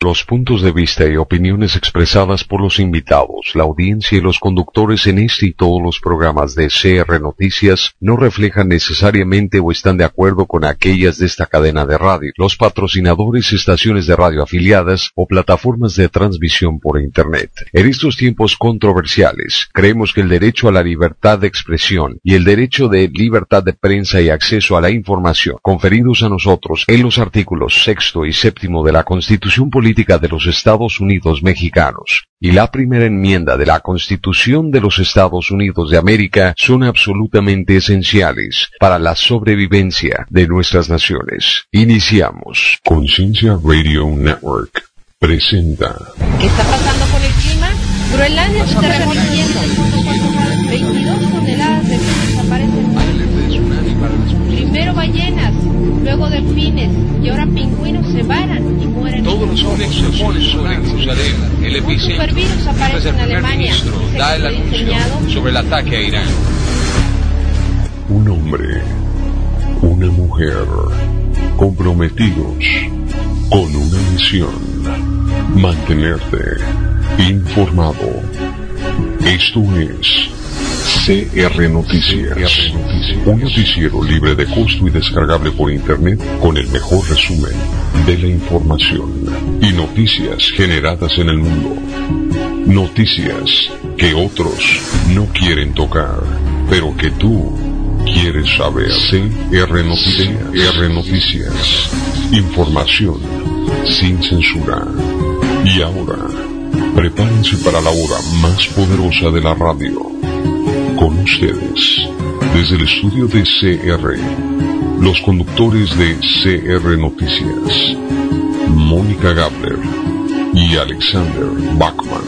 Los puntos de vista y opiniones expresadas por los invitados, la audiencia y los conductores en este y todos los programas de CR Noticias no reflejan necesariamente o están de acuerdo con aquellas de esta cadena de radio, los patrocinadores, estaciones de radio afiliadas o plataformas de transmisión por Internet. En estos tiempos controversiales, creemos que el derecho a la libertad de expresión y el derecho de libertad de prensa y acceso a la información conferidos a nosotros en los artículos sexto y séptimo de la Constitución Política de los Estados Unidos mexicanos y la primera enmienda de la Constitución de los Estados Unidos de América son absolutamente esenciales para la sobrevivencia de nuestras naciones. Iniciamos. Conciencia Radio Network presenta. ¿Qué está pasando con el clima? Groenlandia se está revolviendo. 22 toneladas de peces aparecen. Primero ballenas, luego delfines y ahora pingüinos se varan sobre Jerusalén, el Un epicentro. Mientras el primer ministro da el anuncio sobre el ataque a Irán. Un hombre, una mujer, comprometidos con una misión, mantenerte informado. Esto es CR Noticias, un noticiero libre de costo y descargable por internet con el mejor resumen de la información y noticias generadas en el mundo. Noticias que otros no quieren tocar, pero que tú quieres saber. CR Noticias. CR Noticias. Información sin censura. Y ahora, prepárense para la hora más poderosa de la radio. Con ustedes, desde el estudio de CR, los conductores de CR Noticias, Mónica Gabler y Alexander Bachman.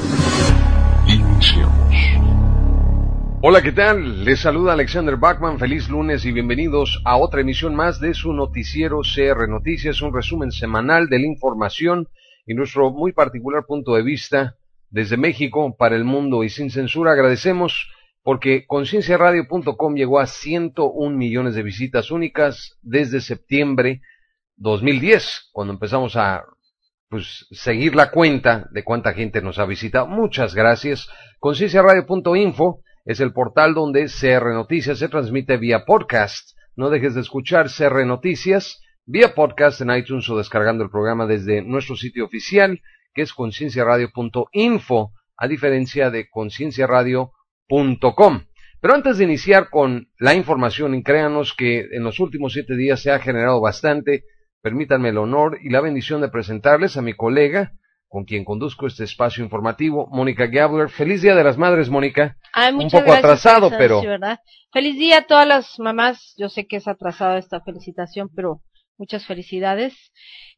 Iniciamos. Hola, ¿qué tal? Les saluda Alexander Bachman. Feliz lunes y bienvenidos a otra emisión más de su noticiero CR Noticias, un resumen semanal de la información y nuestro muy particular punto de vista desde México para el mundo y sin censura. Agradecemos porque concienciaradio.com llegó a 101 millones de visitas únicas desde septiembre 2010, cuando empezamos a pues seguir la cuenta de cuánta gente nos ha visitado. Muchas gracias. Concienciaradio.info es el portal donde CR Noticias se transmite vía podcast. No dejes de escuchar CR Noticias vía podcast en iTunes o descargando el programa desde nuestro sitio oficial, que es concienciaradio.info, a diferencia de concienciaradio.com. Pero antes de iniciar con la información, y créanos que en los últimos siete días se ha generado bastante, permítanme el honor y la bendición de presentarles a mi colega, con quien conduzco este espacio informativo, Mónica Gabler. Feliz Día de las Madres, Mónica. Ay, Un poco atrasado, pero-. Feliz día a todas las mamás. Yo sé que es atrasada esta felicitación, pero muchas felicidades.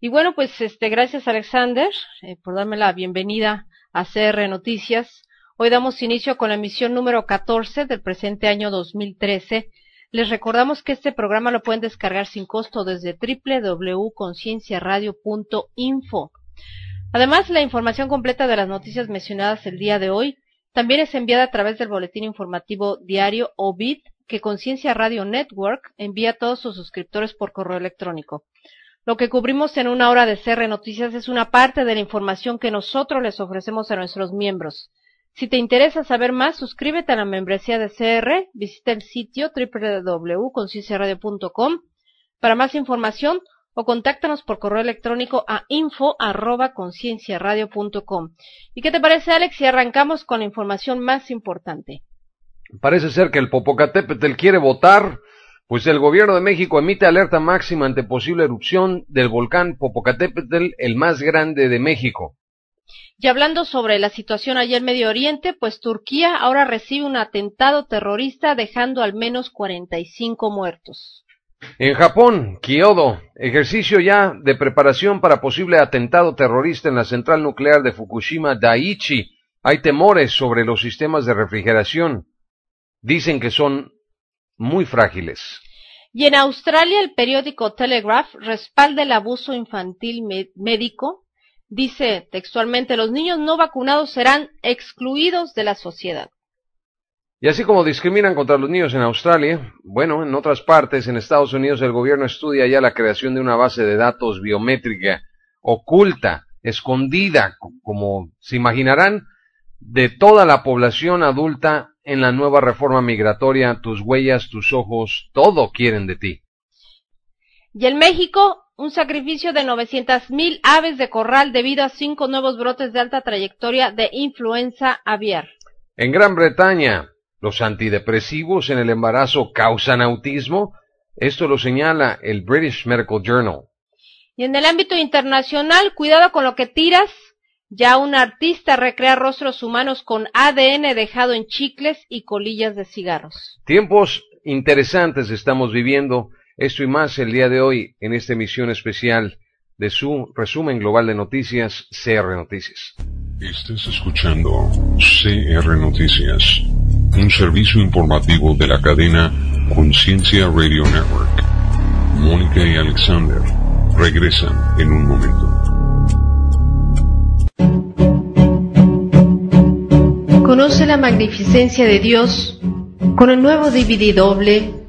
Y bueno, pues este, gracias Alexander eh, por darme la bienvenida a CR Noticias. Hoy damos inicio con la emisión número 14 del presente año 2013. Les recordamos que este programa lo pueden descargar sin costo desde www.concienciaradio.info. Además, la información completa de las noticias mencionadas el día de hoy también es enviada a través del boletín informativo diario OBIT que Conciencia Radio Network envía a todos sus suscriptores por correo electrónico. Lo que cubrimos en una hora de CR Noticias es una parte de la información que nosotros les ofrecemos a nuestros miembros. Si te interesa saber más, suscríbete a la membresía de CR, visita el sitio www.concienciaradio.com para más información o contáctanos por correo electrónico a info@concienciaradio.com. ¿Y qué te parece, Alex, si arrancamos con la información más importante? Parece ser que el Popocatépetl quiere votar, pues el gobierno de México emite alerta máxima ante posible erupción del volcán Popocatépetl, el más grande de México. Y hablando sobre la situación allá en Medio Oriente, pues Turquía ahora recibe un atentado terrorista dejando al menos 45 muertos. En Japón, Kyoto, ejercicio ya de preparación para posible atentado terrorista en la central nuclear de Fukushima Daiichi. Hay temores sobre los sistemas de refrigeración. Dicen que son muy frágiles. Y en Australia, el periódico Telegraph respalda el abuso infantil médico. Dice textualmente, los niños no vacunados serán excluidos de la sociedad. Y así como discriminan contra los niños en Australia, bueno, en otras partes, en Estados Unidos, el gobierno estudia ya la creación de una base de datos biométrica oculta, escondida, como se imaginarán, de toda la población adulta en la nueva reforma migratoria. Tus huellas, tus ojos, todo quieren de ti. Y en México, un sacrificio de 900.000 aves de corral debido a cinco nuevos brotes de alta trayectoria de influenza aviar. En Gran Bretaña, ¿Los antidepresivos en el embarazo causan autismo? Esto lo señala el British Medical Journal. Y en el ámbito internacional, cuidado con lo que tiras. Ya un artista recrea rostros humanos con ADN dejado en chicles y colillas de cigarros. Tiempos interesantes estamos viviendo. Esto y más el día de hoy en esta emisión especial de su resumen global de noticias, CR Noticias. Estás escuchando CR Noticias un servicio informativo de la cadena Conciencia Radio Network. Mónica y Alexander regresan en un momento. Conoce la magnificencia de Dios con el nuevo DVD doble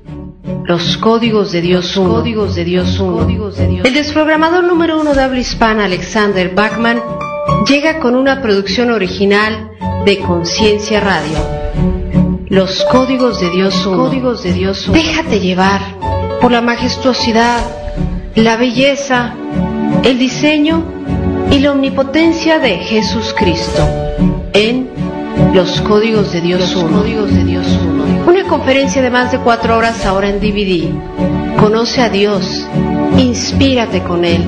los códigos de Dios Códigos de Dios Códigos de Dios. El desprogramador número uno de habla hispana, Alexander Bachman, llega con una producción original de Conciencia Radio los códigos de Dios son. Códigos de Dios Déjate llevar por la majestuosidad, la belleza, el diseño y la omnipotencia de Jesús Cristo en Los Códigos de Dios Los Códigos de Dios Una conferencia de más de cuatro horas ahora en DVD. Conoce a Dios, inspírate con Él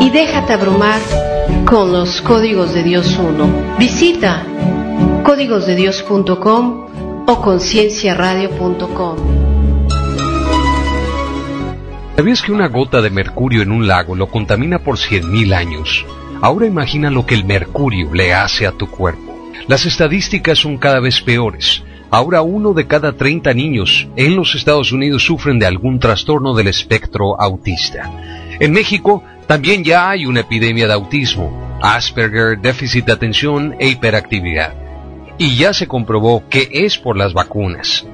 y déjate abrumar con los Códigos de Dios 1. Visita códigosdedios.com o concienciaradio.com. ¿Sabías que una gota de mercurio en un lago lo contamina por 100.000 años? Ahora imagina lo que el mercurio le hace a tu cuerpo. Las estadísticas son cada vez peores. Ahora uno de cada 30 niños en los Estados Unidos sufren de algún trastorno del espectro autista. En México también ya hay una epidemia de autismo, Asperger, déficit de atención e hiperactividad y ya se comprobó que es por las vacunas.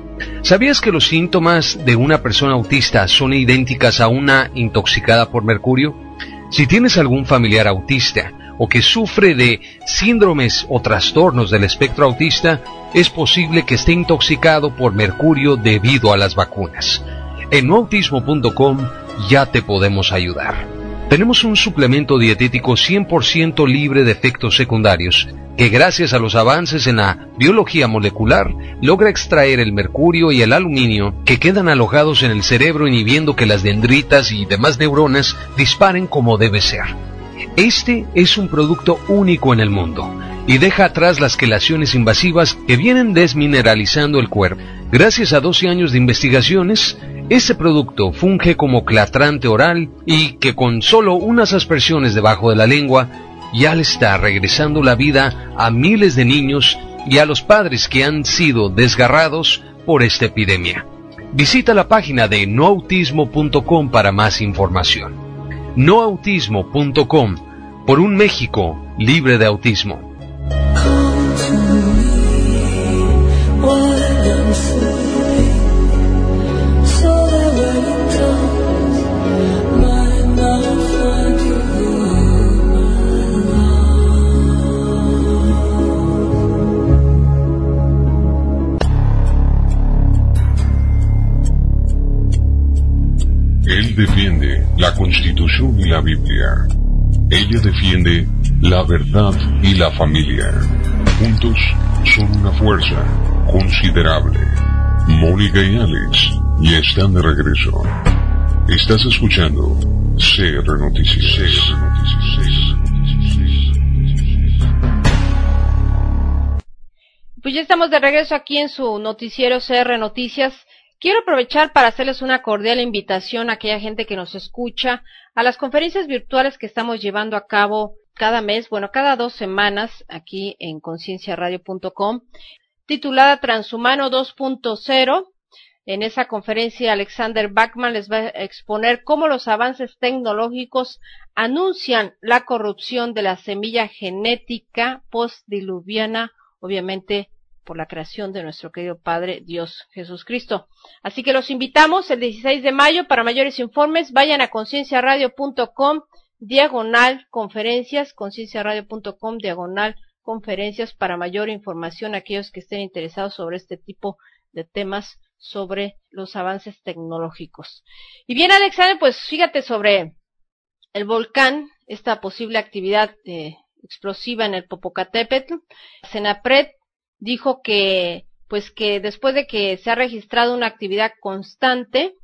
¿Sabías que los síntomas de una persona autista son idénticas a una intoxicada por mercurio? Si tienes algún familiar autista o que sufre de síndromes o trastornos del espectro autista, es posible que esté intoxicado por mercurio debido a las vacunas. En noautismo.com ya te podemos ayudar. Tenemos un suplemento dietético 100% libre de efectos secundarios que gracias a los avances en la biología molecular logra extraer el mercurio y el aluminio que quedan alojados en el cerebro inhibiendo que las dendritas y demás neuronas disparen como debe ser. Este es un producto único en el mundo y deja atrás las quelaciones invasivas que vienen desmineralizando el cuerpo. Gracias a 12 años de investigaciones, ese producto funge como clatrante oral y que con solo unas aspersiones debajo de la lengua ya le está regresando la vida a miles de niños y a los padres que han sido desgarrados por esta epidemia. Visita la página de noautismo.com para más información. noautismo.com por un México libre de autismo. Constitución y la Biblia. Ella defiende la verdad y la familia. Juntos son una fuerza considerable. Mónica y Alex ya están de regreso. Estás escuchando CR Noticias. Pues ya estamos de regreso aquí en su noticiero CR Noticias Quiero aprovechar para hacerles una cordial invitación a aquella gente que nos escucha a las conferencias virtuales que estamos llevando a cabo cada mes, bueno, cada dos semanas aquí en concienciaradio.com, titulada Transhumano 2.0. En esa conferencia, Alexander Bachman les va a exponer cómo los avances tecnológicos anuncian la corrupción de la semilla genética postdiluviana, obviamente por la creación de nuestro querido Padre Dios Jesús Cristo. Así que los invitamos el 16 de mayo para mayores informes. Vayan a concienciaradio.com diagonal conferencias, concienciaradio.com diagonal conferencias para mayor información a aquellos que estén interesados sobre este tipo de temas sobre los avances tecnológicos. Y bien, Alexander, pues fíjate sobre el volcán, esta posible actividad eh, explosiva en el Popocatépetl. Senapred dijo que, pues que después de que se ha registrado una actividad constante,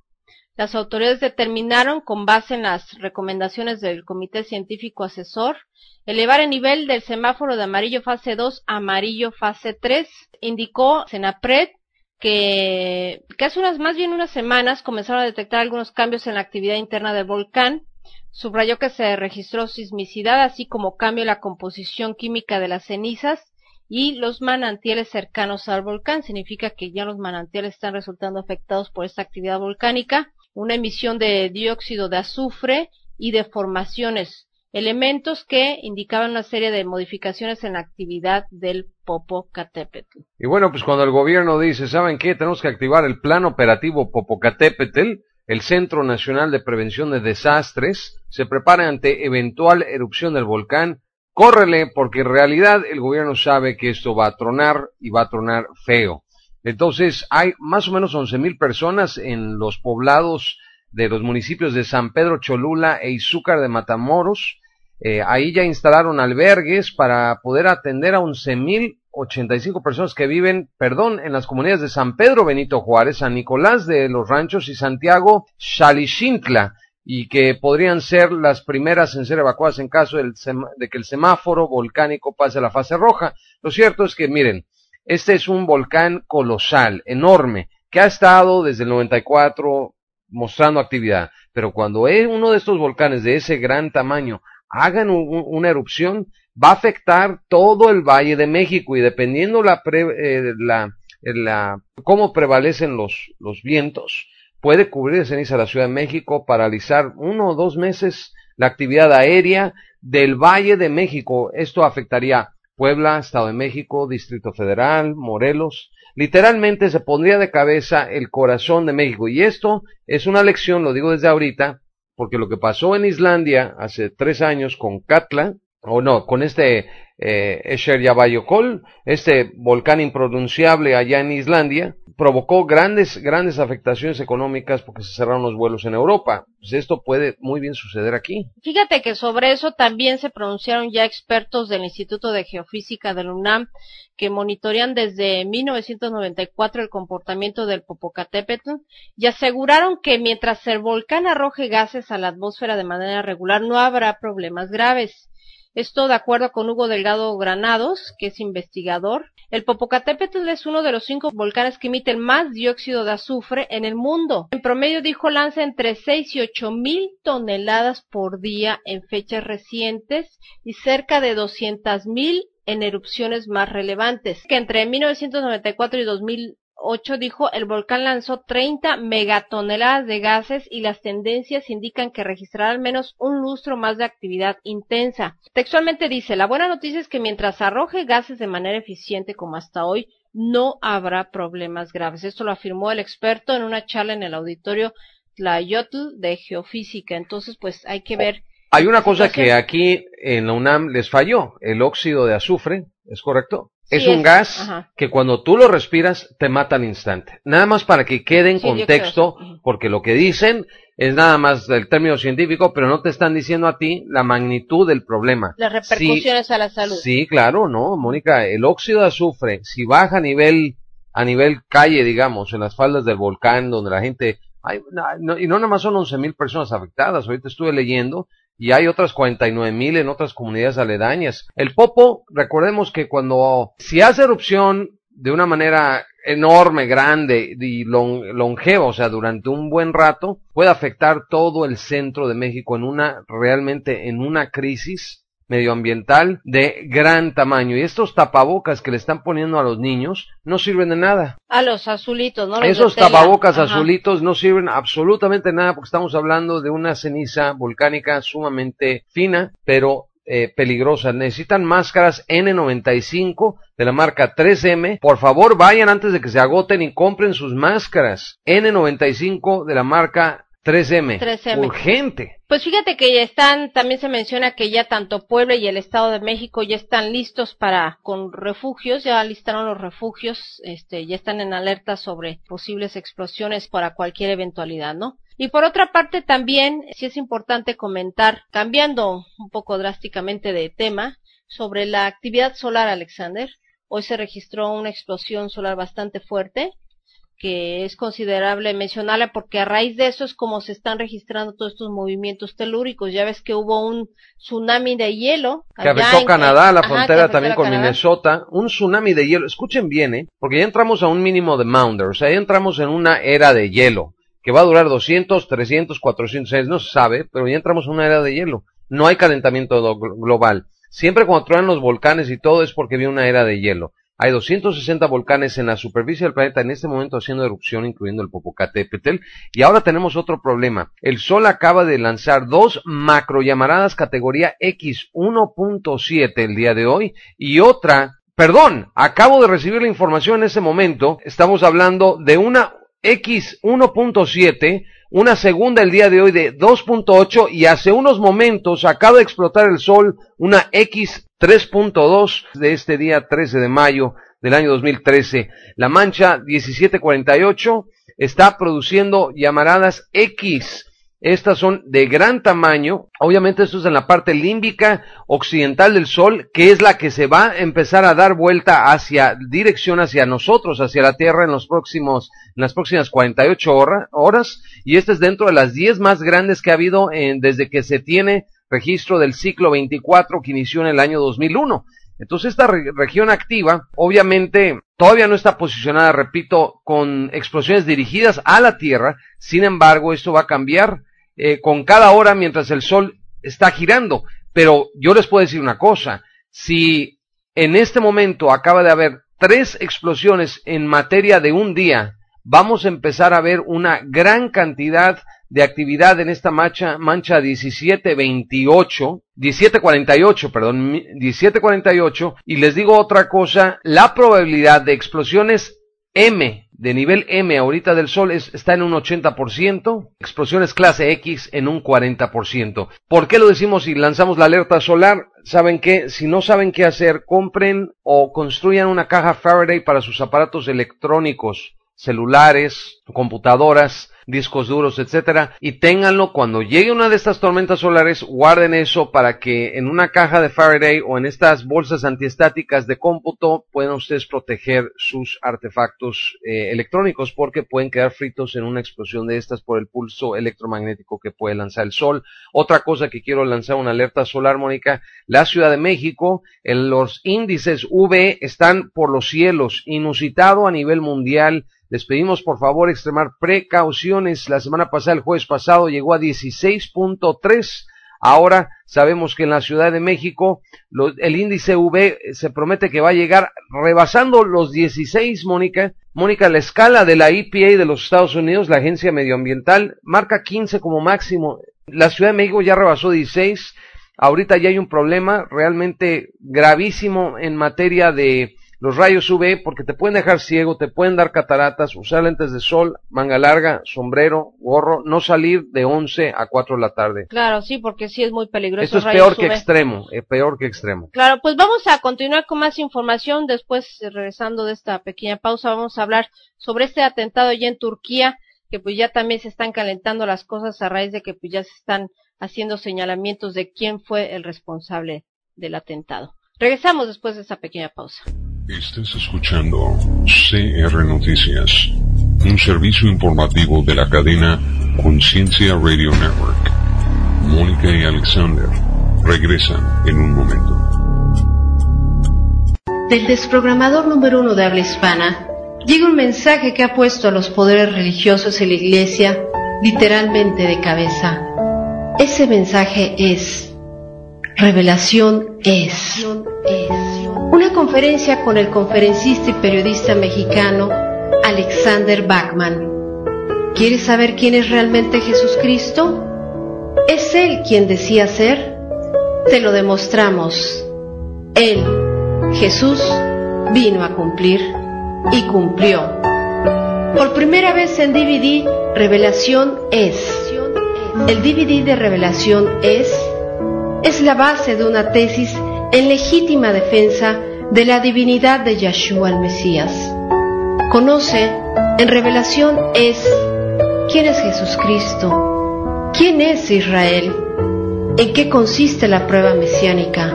las autoridades determinaron, con base en las recomendaciones del Comité Científico Asesor, elevar el nivel del semáforo de amarillo fase 2 a amarillo fase 3. Indicó Senapred que, que hace unas, más bien unas semanas comenzaron a detectar algunos cambios en la actividad interna del volcán. Subrayó que se registró sismicidad, así como cambio en la composición química de las cenizas y los manantiales cercanos al volcán. Significa que ya los manantiales están resultando afectados por esta actividad volcánica. Una emisión de dióxido de azufre y deformaciones, elementos que indicaban una serie de modificaciones en la actividad del Popocatépetl. Y bueno, pues cuando el gobierno dice, ¿saben qué? Tenemos que activar el plan operativo Popocatépetl, el Centro Nacional de Prevención de Desastres se prepara ante eventual erupción del volcán córrele porque en realidad el gobierno sabe que esto va a tronar y va a tronar feo. Entonces hay más o menos once mil personas en los poblados de los municipios de San Pedro Cholula e Izúcar de Matamoros. Eh, ahí ya instalaron albergues para poder atender a once mil ochenta y cinco personas que viven, perdón, en las comunidades de San Pedro Benito Juárez, San Nicolás de los Ranchos y Santiago Xalixintla y que podrían ser las primeras en ser evacuadas en caso de que el semáforo volcánico pase a la fase roja. Lo cierto es que, miren, este es un volcán colosal, enorme, que ha estado desde el 94 mostrando actividad, pero cuando uno de estos volcanes de ese gran tamaño hagan una erupción, va a afectar todo el Valle de México y dependiendo la, eh, la, la cómo prevalecen los, los vientos, puede cubrir de ceniza la Ciudad de México, paralizar uno o dos meses la actividad aérea del Valle de México. Esto afectaría Puebla, Estado de México, Distrito Federal, Morelos. Literalmente se pondría de cabeza el corazón de México. Y esto es una lección, lo digo desde ahorita, porque lo que pasó en Islandia hace tres años con Katla, o no, con este eh, Esher Yabayokol, este volcán impronunciable allá en Islandia, provocó grandes, grandes afectaciones económicas porque se cerraron los vuelos en Europa. Pues esto puede muy bien suceder aquí. Fíjate que sobre eso también se pronunciaron ya expertos del Instituto de Geofísica del UNAM que monitorean desde 1994 el comportamiento del Popocatépetl y aseguraron que mientras el volcán arroje gases a la atmósfera de manera regular no habrá problemas graves. Esto de acuerdo con Hugo Delgado Granados, que es investigador. El Popocatépetl es uno de los cinco volcanes que emiten más dióxido de azufre en el mundo. En promedio, dijo, lanza entre 6 y 8 mil toneladas por día en fechas recientes y cerca de 200 mil en erupciones más relevantes, que entre 1994 y 2000 8 dijo, el volcán lanzó 30 megatoneladas de gases y las tendencias indican que registrará al menos un lustro más de actividad intensa. Textualmente dice, la buena noticia es que mientras arroje gases de manera eficiente como hasta hoy, no habrá problemas graves. Esto lo afirmó el experto en una charla en el auditorio Tlayotl de Geofísica. Entonces, pues hay que ver. Hay una cosa que aquí en la UNAM les falló, el óxido de azufre, ¿es correcto? Es un gas que cuando tú lo respiras te mata al instante. Nada más para que quede en contexto, porque lo que dicen es nada más del término científico, pero no te están diciendo a ti la magnitud del problema. Las repercusiones a la salud. Sí, claro, no, Mónica, el óxido de azufre, si baja a nivel, a nivel calle, digamos, en las faldas del volcán, donde la gente, y no nada más son once mil personas afectadas, ahorita estuve leyendo, y hay otras 49 mil en otras comunidades aledañas. El Popo, recordemos que cuando si hace erupción de una manera enorme, grande y longevo, o sea, durante un buen rato, puede afectar todo el centro de México en una, realmente en una crisis medioambiental de gran tamaño. Y estos tapabocas que le están poniendo a los niños no sirven de nada. A los azulitos, ¿no? Esos tapabocas azulitos no sirven absolutamente nada porque estamos hablando de una ceniza volcánica sumamente fina, pero eh, peligrosa. Necesitan máscaras N95 de la marca 3M. Por favor, vayan antes de que se agoten y compren sus máscaras N95 de la marca 3M. 3M. Urgente. Pues fíjate que ya están, también se menciona que ya tanto Puebla y el Estado de México ya están listos para, con refugios, ya listaron los refugios, este, ya están en alerta sobre posibles explosiones para cualquier eventualidad, ¿no? Y por otra parte también, sí es importante comentar, cambiando un poco drásticamente de tema, sobre la actividad solar, Alexander. Hoy se registró una explosión solar bastante fuerte que es considerable mencionarle porque a raíz de eso es como se están registrando todos estos movimientos telúricos. Ya ves que hubo un tsunami de hielo. Que afectó Canadá, la frontera también con Minnesota. Un tsunami de hielo. Escuchen bien, ¿eh? Porque ya entramos a un mínimo de Maunder. O sea, ya entramos en una era de hielo que va a durar 200, 300, 400 años. No se sabe, pero ya entramos en una era de hielo. No hay calentamiento global. Siempre cuando truenan los volcanes y todo es porque viene una era de hielo. Hay 260 volcanes en la superficie del planeta en este momento haciendo erupción, incluyendo el Popocatépetl. Y ahora tenemos otro problema. El Sol acaba de lanzar dos macrollamaradas categoría X 1.7 el día de hoy y otra Perdón, acabo de recibir la información en ese momento. Estamos hablando de una X 1.7, una segunda el día de hoy de 2.8 y hace unos momentos acaba de explotar el Sol una X 3.2 de este día 13 de mayo del año 2013. La mancha 1748 está produciendo llamaradas X. Estas son de gran tamaño. Obviamente esto es en la parte límbica occidental del Sol, que es la que se va a empezar a dar vuelta hacia dirección hacia nosotros, hacia la Tierra en los próximos, en las próximas 48 horas. Y esta es dentro de las 10 más grandes que ha habido en, desde que se tiene registro del ciclo 24 que inició en el año 2001. Entonces esta región activa obviamente todavía no está posicionada, repito, con explosiones dirigidas a la Tierra, sin embargo esto va a cambiar eh, con cada hora mientras el Sol está girando. Pero yo les puedo decir una cosa, si en este momento acaba de haber tres explosiones en materia de un día, vamos a empezar a ver una gran cantidad de actividad en esta mancha, mancha 1728, 1748, perdón, 1748, y les digo otra cosa, la probabilidad de explosiones M, de nivel M ahorita del Sol es, está en un 80%, explosiones clase X en un 40%. ¿Por qué lo decimos si lanzamos la alerta solar? ¿Saben qué? Si no saben qué hacer, compren o construyan una caja Faraday para sus aparatos electrónicos, celulares, computadoras, discos duros, etcétera, y ténganlo cuando llegue una de estas tormentas solares, guarden eso para que en una caja de Faraday o en estas bolsas antiestáticas de cómputo puedan ustedes proteger sus artefactos eh, electrónicos porque pueden quedar fritos en una explosión de estas por el pulso electromagnético que puede lanzar el sol. Otra cosa que quiero lanzar una alerta solar, Mónica, la Ciudad de México, en los índices V están por los cielos, inusitado a nivel mundial les pedimos por favor extremar precauciones. La semana pasada, el jueves pasado, llegó a 16.3. Ahora sabemos que en la Ciudad de México el índice V se promete que va a llegar rebasando los 16, Mónica. Mónica, la escala de la EPA de los Estados Unidos, la agencia medioambiental, marca 15 como máximo. La Ciudad de México ya rebasó 16. Ahorita ya hay un problema realmente gravísimo en materia de los rayos UV porque te pueden dejar ciego, te pueden dar cataratas, usar lentes de sol, manga larga, sombrero, gorro, no salir de 11 a 4 de la tarde. Claro, sí, porque sí es muy peligroso. Esto es peor que extremo, es peor que extremo. Claro, pues vamos a continuar con más información. Después, regresando de esta pequeña pausa, vamos a hablar sobre este atentado allá en Turquía, que pues ya también se están calentando las cosas a raíz de que pues ya se están haciendo señalamientos de quién fue el responsable del atentado. Regresamos después de esta pequeña pausa. Estás escuchando CR Noticias, un servicio informativo de la cadena Conciencia Radio Network. Mónica y Alexander regresan en un momento. Del desprogramador número uno de habla hispana, llega un mensaje que ha puesto a los poderes religiosos en la iglesia literalmente de cabeza. Ese mensaje es, revelación es. Una conferencia con el conferencista y periodista mexicano Alexander Bachman. ¿Quieres saber quién es realmente Jesucristo? ¿Es Él quien decía ser? Te lo demostramos. Él, Jesús, vino a cumplir y cumplió. Por primera vez en DVD, Revelación es. El DVD de Revelación es es la base de una tesis en legítima defensa de la divinidad de Yahshua el Mesías. Conoce, en Revelación es quién es Jesucristo, quién es Israel, en qué consiste la prueba mesiánica,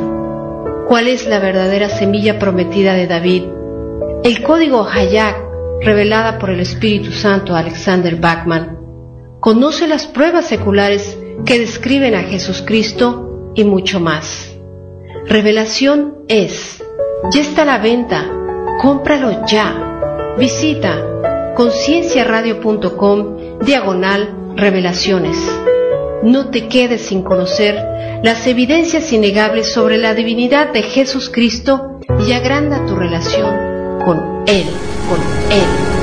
cuál es la verdadera semilla prometida de David, el código Hayak revelada por el Espíritu Santo a Alexander Bachman, conoce las pruebas seculares que describen a Jesucristo y mucho más. Revelación es, ya está a la venta, cómpralo ya. Visita concienciaradio.com diagonal revelaciones. No te quedes sin conocer las evidencias innegables sobre la divinidad de Jesucristo y agranda tu relación con Él con Él.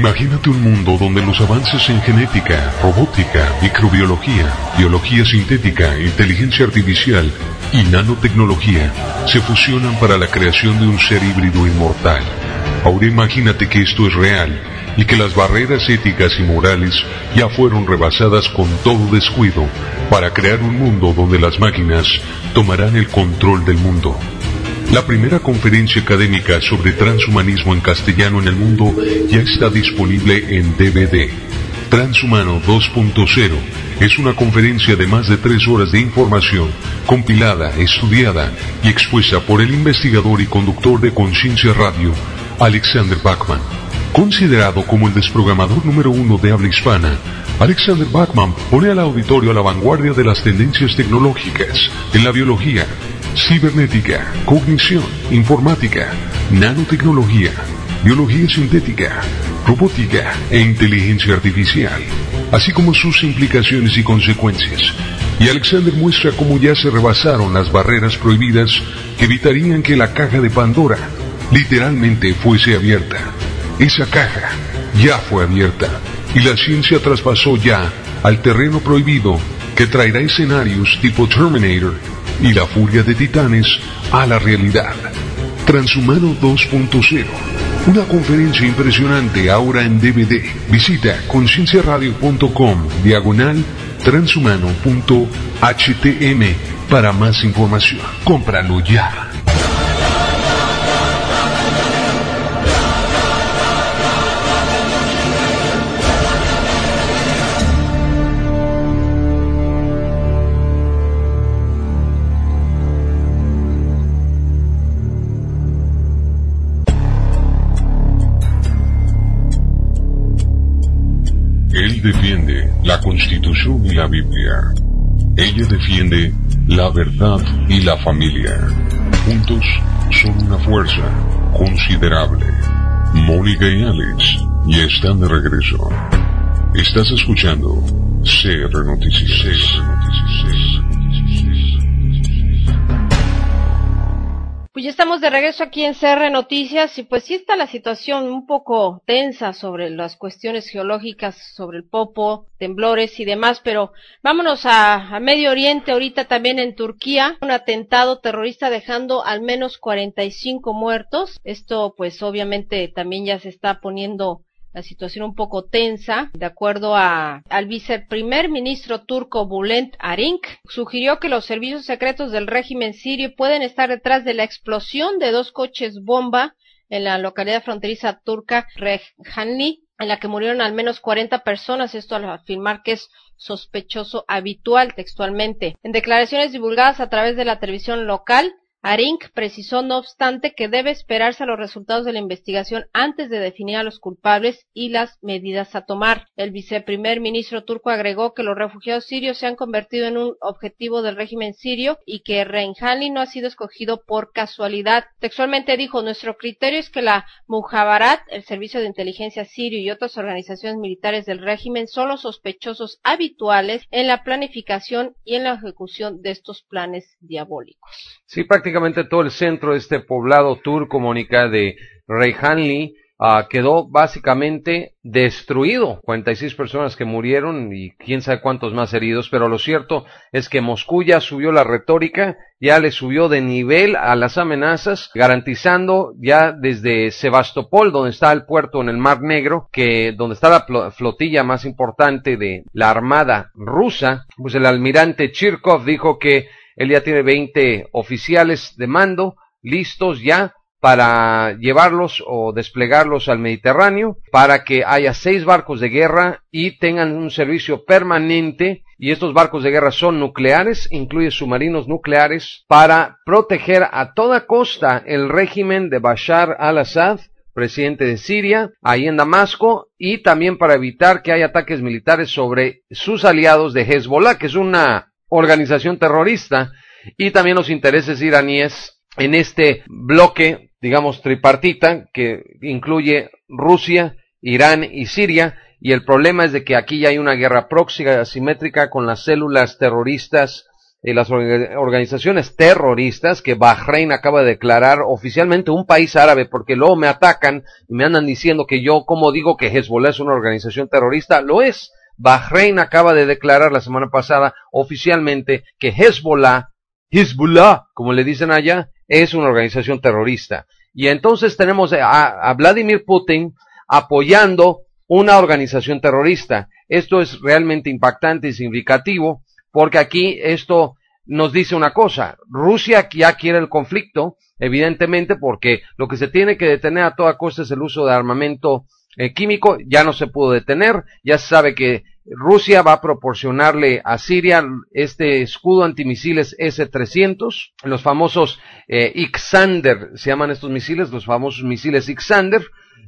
Imagínate un mundo donde los avances en genética, robótica, microbiología, biología sintética, inteligencia artificial y nanotecnología se fusionan para la creación de un ser híbrido inmortal. Ahora imagínate que esto es real y que las barreras éticas y morales ya fueron rebasadas con todo descuido para crear un mundo donde las máquinas tomarán el control del mundo. La primera conferencia académica sobre transhumanismo en castellano en el mundo ya está disponible en DVD. Transhumano 2.0 es una conferencia de más de tres horas de información compilada, estudiada y expuesta por el investigador y conductor de Conciencia Radio, Alexander Bachman. Considerado como el desprogramador número uno de habla hispana, Alexander Bachman pone al auditorio a la vanguardia de las tendencias tecnológicas en la biología, cibernética, cognición, informática, nanotecnología, biología sintética, robótica e inteligencia artificial, así como sus implicaciones y consecuencias. Y Alexander muestra cómo ya se rebasaron las barreras prohibidas que evitarían que la caja de Pandora literalmente fuese abierta esa caja ya fue abierta y la ciencia traspasó ya al terreno prohibido que traerá escenarios tipo Terminator y la furia de titanes a la realidad. Transhumano 2.0. Una conferencia impresionante ahora en DVD. Visita concienciaradio.com diagonal transhumano.htm para más información. Cómpralo ya. Defiende la Constitución y la Biblia. Ella defiende la verdad y la familia. Juntos son una fuerza considerable. Mónica y Alex ya están de regreso. Estás escuchando CR Noticias. Pues ya estamos de regreso aquí en CR Noticias y pues sí está la situación un poco tensa sobre las cuestiones geológicas, sobre el popo, temblores y demás, pero vámonos a, a, Medio Oriente, ahorita también en Turquía, un atentado terrorista dejando al menos 45 muertos. Esto pues obviamente también ya se está poniendo la situación un poco tensa. De acuerdo a, al viceprimer ministro turco Bulent Arink, sugirió que los servicios secretos del régimen sirio pueden estar detrás de la explosión de dos coches bomba en la localidad fronteriza turca Rejhanli, en la que murieron al menos 40 personas, esto al afirmar que es sospechoso habitual textualmente. En declaraciones divulgadas a través de la televisión local, Arink precisó, no obstante, que debe esperarse a los resultados de la investigación antes de definir a los culpables y las medidas a tomar. El viceprimer ministro turco agregó que los refugiados sirios se han convertido en un objetivo del régimen sirio y que Reinhali no ha sido escogido por casualidad. Textualmente dijo, nuestro criterio es que la Mujabarat, el servicio de inteligencia sirio y otras organizaciones militares del régimen son los sospechosos habituales en la planificación y en la ejecución de estos planes diabólicos. Sí, todo el centro de este poblado turco, Mónica, de Reyhanli, uh, quedó básicamente destruido. 46 personas que murieron y quién sabe cuántos más heridos, pero lo cierto es que Moscú ya subió la retórica, ya le subió de nivel a las amenazas, garantizando ya desde Sebastopol, donde está el puerto en el Mar Negro, que donde está la flotilla más importante de la Armada rusa, pues el almirante Chirkov dijo que él ya tiene 20 oficiales de mando listos ya para llevarlos o desplegarlos al Mediterráneo, para que haya seis barcos de guerra y tengan un servicio permanente. Y estos barcos de guerra son nucleares, incluye submarinos nucleares, para proteger a toda costa el régimen de Bashar al-Assad, presidente de Siria, ahí en Damasco, y también para evitar que haya ataques militares sobre sus aliados de Hezbollah, que es una organización terrorista, y también los intereses iraníes en este bloque digamos, tripartita que incluye Rusia, Irán y Siria, y el problema es de que aquí ya hay una guerra próxima, asimétrica con las células terroristas y las organizaciones terroristas que Bahrein acaba de declarar oficialmente un país árabe porque luego me atacan y me andan diciendo que yo, como digo que Hezbollah es una organización terrorista, lo es. Bahrein acaba de declarar la semana pasada oficialmente que Hezbollah, Hezbollah, como le dicen allá, es una organización terrorista. Y entonces tenemos a, Vladimir Putin apoyando una organización terrorista. Esto es realmente impactante y significativo porque aquí esto nos dice una cosa. Rusia ya quiere el conflicto, evidentemente, porque lo que se tiene que detener a toda costa es el uso de armamento eh, químico. Ya no se pudo detener. Ya se sabe que Rusia va a proporcionarle a Siria este escudo antimisiles S-300, los famosos eh, se llaman estos misiles, los famosos misiles Ixander,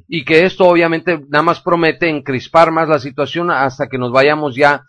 y que esto obviamente nada más promete encrispar más la situación hasta que nos vayamos ya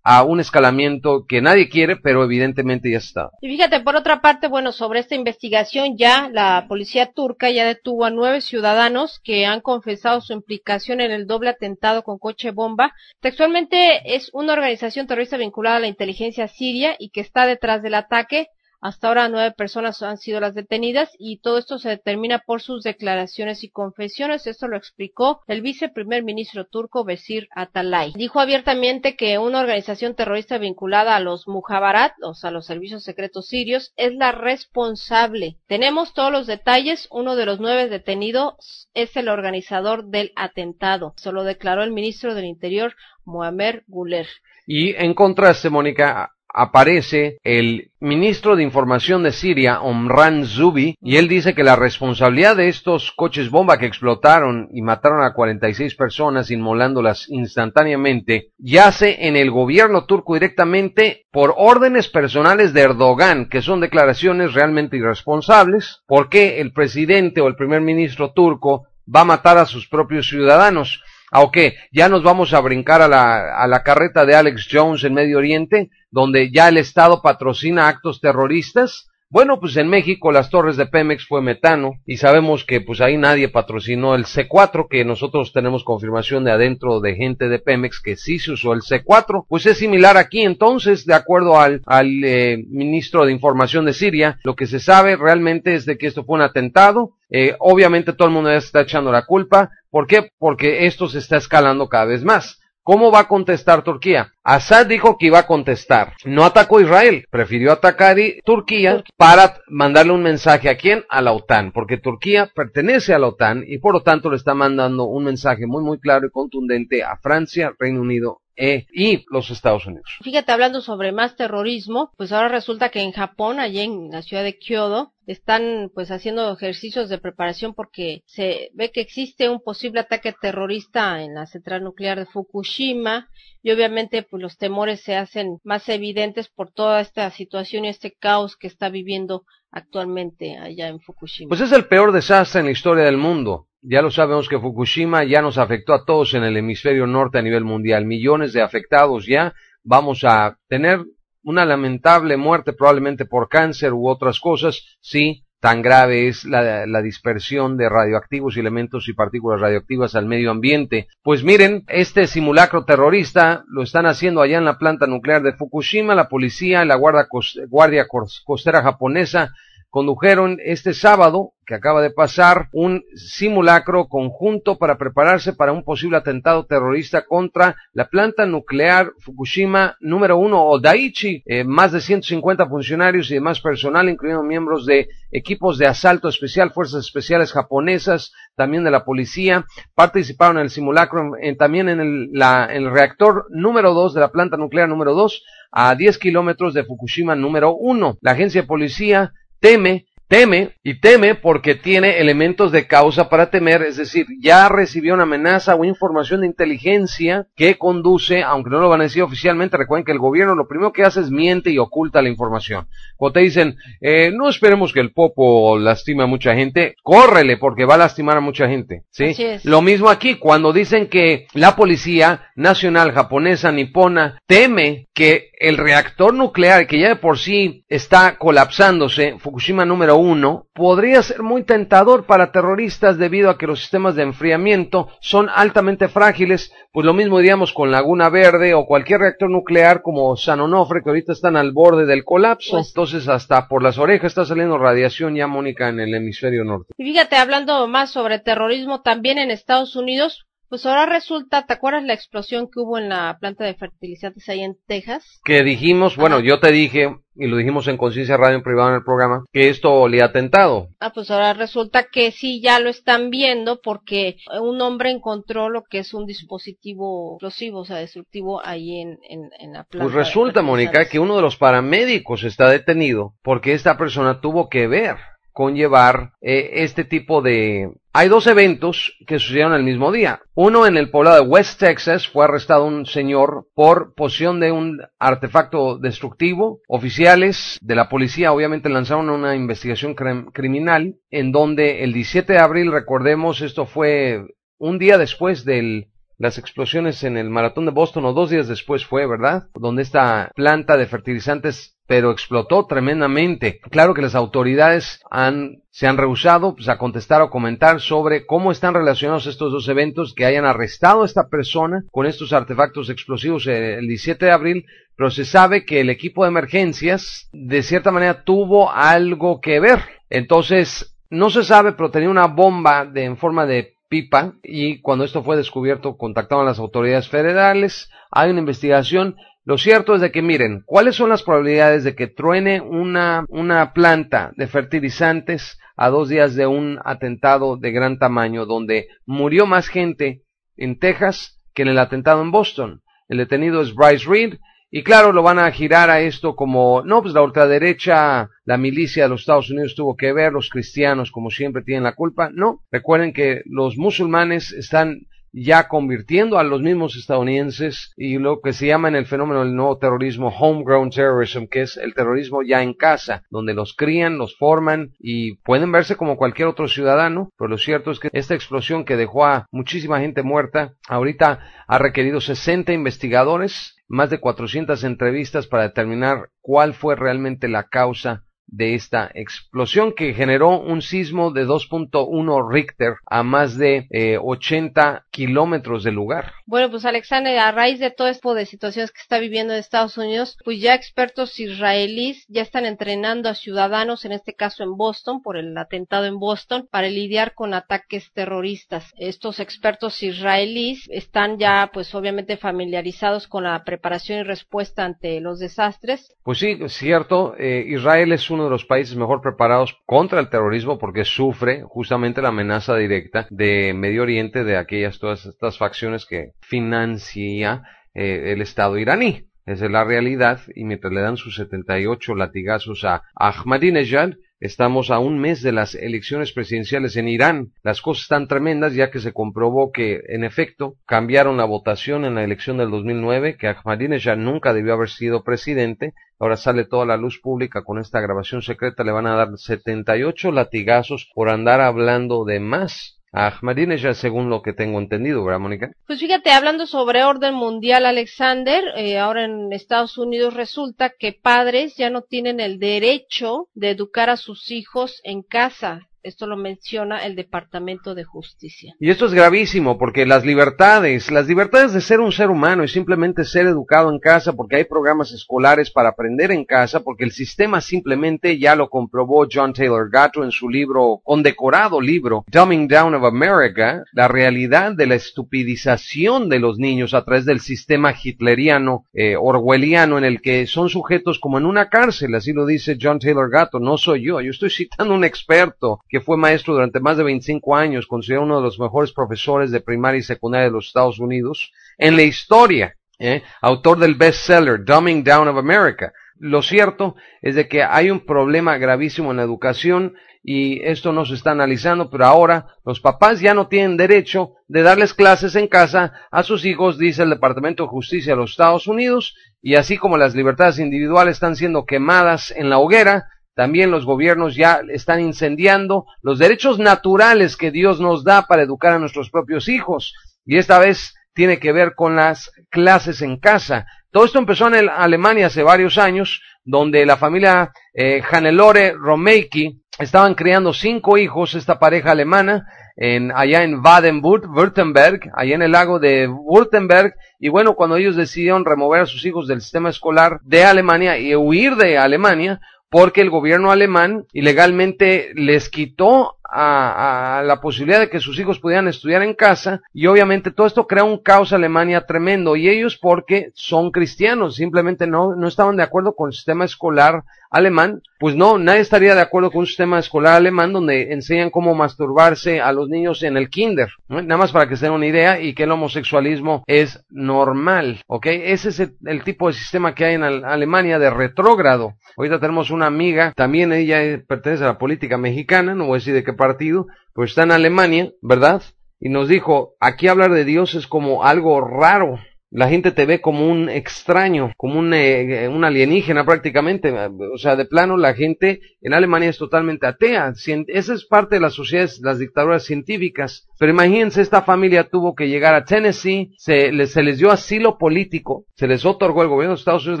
a un escalamiento que nadie quiere, pero evidentemente ya está. Y fíjate, por otra parte, bueno, sobre esta investigación ya la policía turca ya detuvo a nueve ciudadanos que han confesado su implicación en el doble atentado con coche bomba. Textualmente es una organización terrorista vinculada a la inteligencia siria y que está detrás del ataque. Hasta ahora nueve personas han sido las detenidas y todo esto se determina por sus declaraciones y confesiones. Esto lo explicó el viceprimer ministro turco Besir Atalay. Dijo abiertamente que una organización terrorista vinculada a los Mujabarat, o sea, los servicios secretos sirios, es la responsable. Tenemos todos los detalles. Uno de los nueve detenidos es el organizador del atentado. Se lo declaró el ministro del Interior, Muammer Guler. Y en contraste, Mónica, aparece el ministro de Información de Siria, Omran Zubi, y él dice que la responsabilidad de estos coches bomba que explotaron y mataron a 46 personas, inmolándolas instantáneamente, yace en el gobierno turco directamente por órdenes personales de Erdogan, que son declaraciones realmente irresponsables, porque el presidente o el primer ministro turco va a matar a sus propios ciudadanos. Aunque ya nos vamos a brincar a la, a la carreta de Alex Jones en Medio Oriente, donde ya el Estado patrocina actos terroristas. Bueno, pues en México las torres de Pemex fue metano y sabemos que pues ahí nadie patrocinó el C4, que nosotros tenemos confirmación de adentro de gente de Pemex que sí se usó el C4. Pues es similar aquí entonces, de acuerdo al, al eh, ministro de Información de Siria, lo que se sabe realmente es de que esto fue un atentado. Eh, obviamente todo el mundo ya está echando la culpa. ¿Por qué? Porque esto se está escalando cada vez más. ¿Cómo va a contestar Turquía? Assad dijo que iba a contestar. No atacó Israel, prefirió atacar Turquía para mandarle un mensaje a quién? A la OTAN, porque Turquía pertenece a la OTAN y por lo tanto le está mandando un mensaje muy muy claro y contundente a Francia, Reino Unido e y los Estados Unidos. Fíjate, hablando sobre más terrorismo, pues ahora resulta que en Japón, allí en la ciudad de Kyoto, están pues haciendo ejercicios de preparación porque se ve que existe un posible ataque terrorista en la central nuclear de Fukushima y obviamente pues los temores se hacen más evidentes por toda esta situación y este caos que está viviendo actualmente allá en Fukushima. Pues es el peor desastre en la historia del mundo. Ya lo sabemos que Fukushima ya nos afectó a todos en el hemisferio norte a nivel mundial. Millones de afectados ya. Vamos a tener una lamentable muerte probablemente por cáncer u otras cosas, sí, tan grave es la, dispersión de radioactivos, elementos y partículas radioactivas al medio ambiente. Pues miren, este simulacro terrorista lo están haciendo allá en la planta nuclear de Fukushima, la policía, la guardia costera japonesa condujeron este sábado, que acaba de pasar, un simulacro conjunto para prepararse para un posible atentado terrorista contra la planta nuclear Fukushima número uno o Daiichi. Eh, más de 150 funcionarios y demás personal, incluyendo miembros de equipos de asalto especial, fuerzas especiales japonesas, también de la policía, participaron en el simulacro, también en el, la, en el reactor número dos de la planta nuclear número dos, a 10 kilómetros de Fukushima número uno. La agencia de policía teme, teme y teme porque tiene elementos de causa para temer, es decir, ya recibió una amenaza o información de inteligencia que conduce, aunque no lo van a decir oficialmente, recuerden que el gobierno lo primero que hace es miente y oculta la información. Cuando te dicen, eh, no esperemos que el popo lastime a mucha gente, córrele porque va a lastimar a mucha gente, ¿sí? Lo mismo aquí, cuando dicen que la policía nacional japonesa nipona teme que el reactor nuclear, que ya de por sí está colapsándose, Fukushima número uno, podría ser muy tentador para terroristas debido a que los sistemas de enfriamiento son altamente frágiles, pues lo mismo diríamos con Laguna Verde o cualquier reactor nuclear como San Onofre, que ahorita están al borde del colapso. Pues Entonces hasta por las orejas está saliendo radiación ya, Mónica, en el hemisferio norte. Y fíjate, hablando más sobre terrorismo, también en Estados Unidos, pues ahora resulta, ¿te acuerdas la explosión que hubo en la planta de fertilizantes ahí en Texas? Que dijimos, bueno, yo te dije, y lo dijimos en Conciencia Radio en privado en el programa, que esto le ha atentado. Ah, pues ahora resulta que sí, ya lo están viendo porque un hombre encontró lo que es un dispositivo explosivo, o sea, destructivo ahí en, en, la planta. Pues resulta, Mónica, que uno de los paramédicos está detenido porque esta persona tuvo que ver con llevar eh, este tipo de... Hay dos eventos que sucedieron el mismo día. Uno en el poblado de West Texas fue arrestado un señor por posesión de un artefacto destructivo. Oficiales de la policía obviamente lanzaron una investigación criminal en donde el 17 de abril, recordemos, esto fue un día después de las explosiones en el maratón de Boston o dos días después fue, ¿verdad? Donde esta planta de fertilizantes pero explotó tremendamente. Claro que las autoridades han, se han rehusado pues, a contestar o comentar sobre cómo están relacionados estos dos eventos, que hayan arrestado a esta persona con estos artefactos explosivos el 17 de abril, pero se sabe que el equipo de emergencias de cierta manera tuvo algo que ver. Entonces, no se sabe, pero tenía una bomba de, en forma de pipa y cuando esto fue descubierto contactaron a las autoridades federales, hay una investigación lo cierto es de que miren, ¿cuáles son las probabilidades de que truene una, una planta de fertilizantes a dos días de un atentado de gran tamaño donde murió más gente en Texas que en el atentado en Boston? El detenido es Bryce Reed y claro, lo van a girar a esto como, no, pues la ultraderecha, la milicia de los Estados Unidos tuvo que ver, los cristianos como siempre tienen la culpa. No, recuerden que los musulmanes están ya convirtiendo a los mismos estadounidenses y lo que se llama en el fenómeno del nuevo terrorismo homegrown terrorism, que es el terrorismo ya en casa, donde los crían, los forman y pueden verse como cualquier otro ciudadano, pero lo cierto es que esta explosión que dejó a muchísima gente muerta, ahorita ha requerido 60 investigadores, más de 400 entrevistas para determinar cuál fue realmente la causa de esta explosión que generó un sismo de 2.1 Richter a más de 80 eh, kilómetros del lugar. Bueno, pues Alexander, a raíz de todo esto de situaciones que está viviendo en Estados Unidos, pues ya expertos israelíes ya están entrenando a ciudadanos, en este caso en Boston, por el atentado en Boston, para lidiar con ataques terroristas. Estos expertos israelíes están ya, pues obviamente familiarizados con la preparación y respuesta ante los desastres. Pues sí, es cierto, eh, Israel es uno de los países mejor preparados contra el terrorismo porque sufre justamente la amenaza directa de Medio Oriente, de aquellas todas estas facciones que financia eh, el Estado iraní. Esa es la realidad y mientras le dan sus 78 latigazos a Ahmadinejad, Estamos a un mes de las elecciones presidenciales en Irán. Las cosas están tremendas ya que se comprobó que, en efecto, cambiaron la votación en la elección del 2009, que Ahmadinejad nunca debió haber sido presidente. Ahora sale toda la luz pública con esta grabación secreta. Le van a dar 78 latigazos por andar hablando de más a Ahmadinejad, según lo que tengo entendido, ¿verdad, Mónica? Pues fíjate, hablando sobre orden mundial, Alexander, eh, ahora en Estados Unidos resulta que padres ya no tienen el derecho de educar a sus hijos en casa. Esto lo menciona el Departamento de Justicia. Y esto es gravísimo porque las libertades, las libertades de ser un ser humano y simplemente ser educado en casa porque hay programas escolares para aprender en casa porque el sistema simplemente ya lo comprobó John Taylor Gatto en su libro, condecorado libro, Dumbing Down of America, la realidad de la estupidización de los niños a través del sistema hitleriano, eh, orwelliano en el que son sujetos como en una cárcel, así lo dice John Taylor Gatto, no soy yo, yo estoy citando un experto que fue maestro durante más de 25 años, considerado uno de los mejores profesores de primaria y secundaria de los Estados Unidos, en la historia, ¿eh? autor del bestseller Dumbing Down of America. Lo cierto es de que hay un problema gravísimo en la educación y esto no se está analizando, pero ahora los papás ya no tienen derecho de darles clases en casa a sus hijos, dice el Departamento de Justicia de los Estados Unidos, y así como las libertades individuales están siendo quemadas en la hoguera, también los gobiernos ya están incendiando los derechos naturales que Dios nos da para educar a nuestros propios hijos. Y esta vez tiene que ver con las clases en casa. Todo esto empezó en Alemania hace varios años, donde la familia eh, Hannelore Romeiki estaban criando cinco hijos, esta pareja alemana, en, allá en Baden-Württemberg, allá en el lago de Württemberg, y bueno, cuando ellos decidieron remover a sus hijos del sistema escolar de Alemania y huir de Alemania, porque el gobierno alemán ilegalmente les quitó a, la posibilidad de que sus hijos pudieran estudiar en casa y obviamente todo esto crea un caos en Alemania tremendo y ellos porque son cristianos simplemente no, no estaban de acuerdo con el sistema escolar alemán, pues no, nadie estaría de acuerdo con un sistema escolar alemán donde enseñan cómo masturbarse a los niños en el kinder, nada más para que se den una idea y que el homosexualismo es normal, ¿ok? Ese es el, tipo de sistema que hay en Alemania de retrógrado. Ahorita tenemos una amiga, también ella pertenece a la política mexicana, no voy a decir de qué partido, pues está en Alemania, ¿verdad? Y nos dijo, aquí hablar de Dios es como algo raro, la gente te ve como un extraño, como un, eh, un, alienígena prácticamente. O sea, de plano la gente en Alemania es totalmente atea. Esa es parte de las sociedades, las dictaduras científicas. Pero imagínense, esta familia tuvo que llegar a Tennessee, se les, se les dio asilo político, se les otorgó, el gobierno de Estados Unidos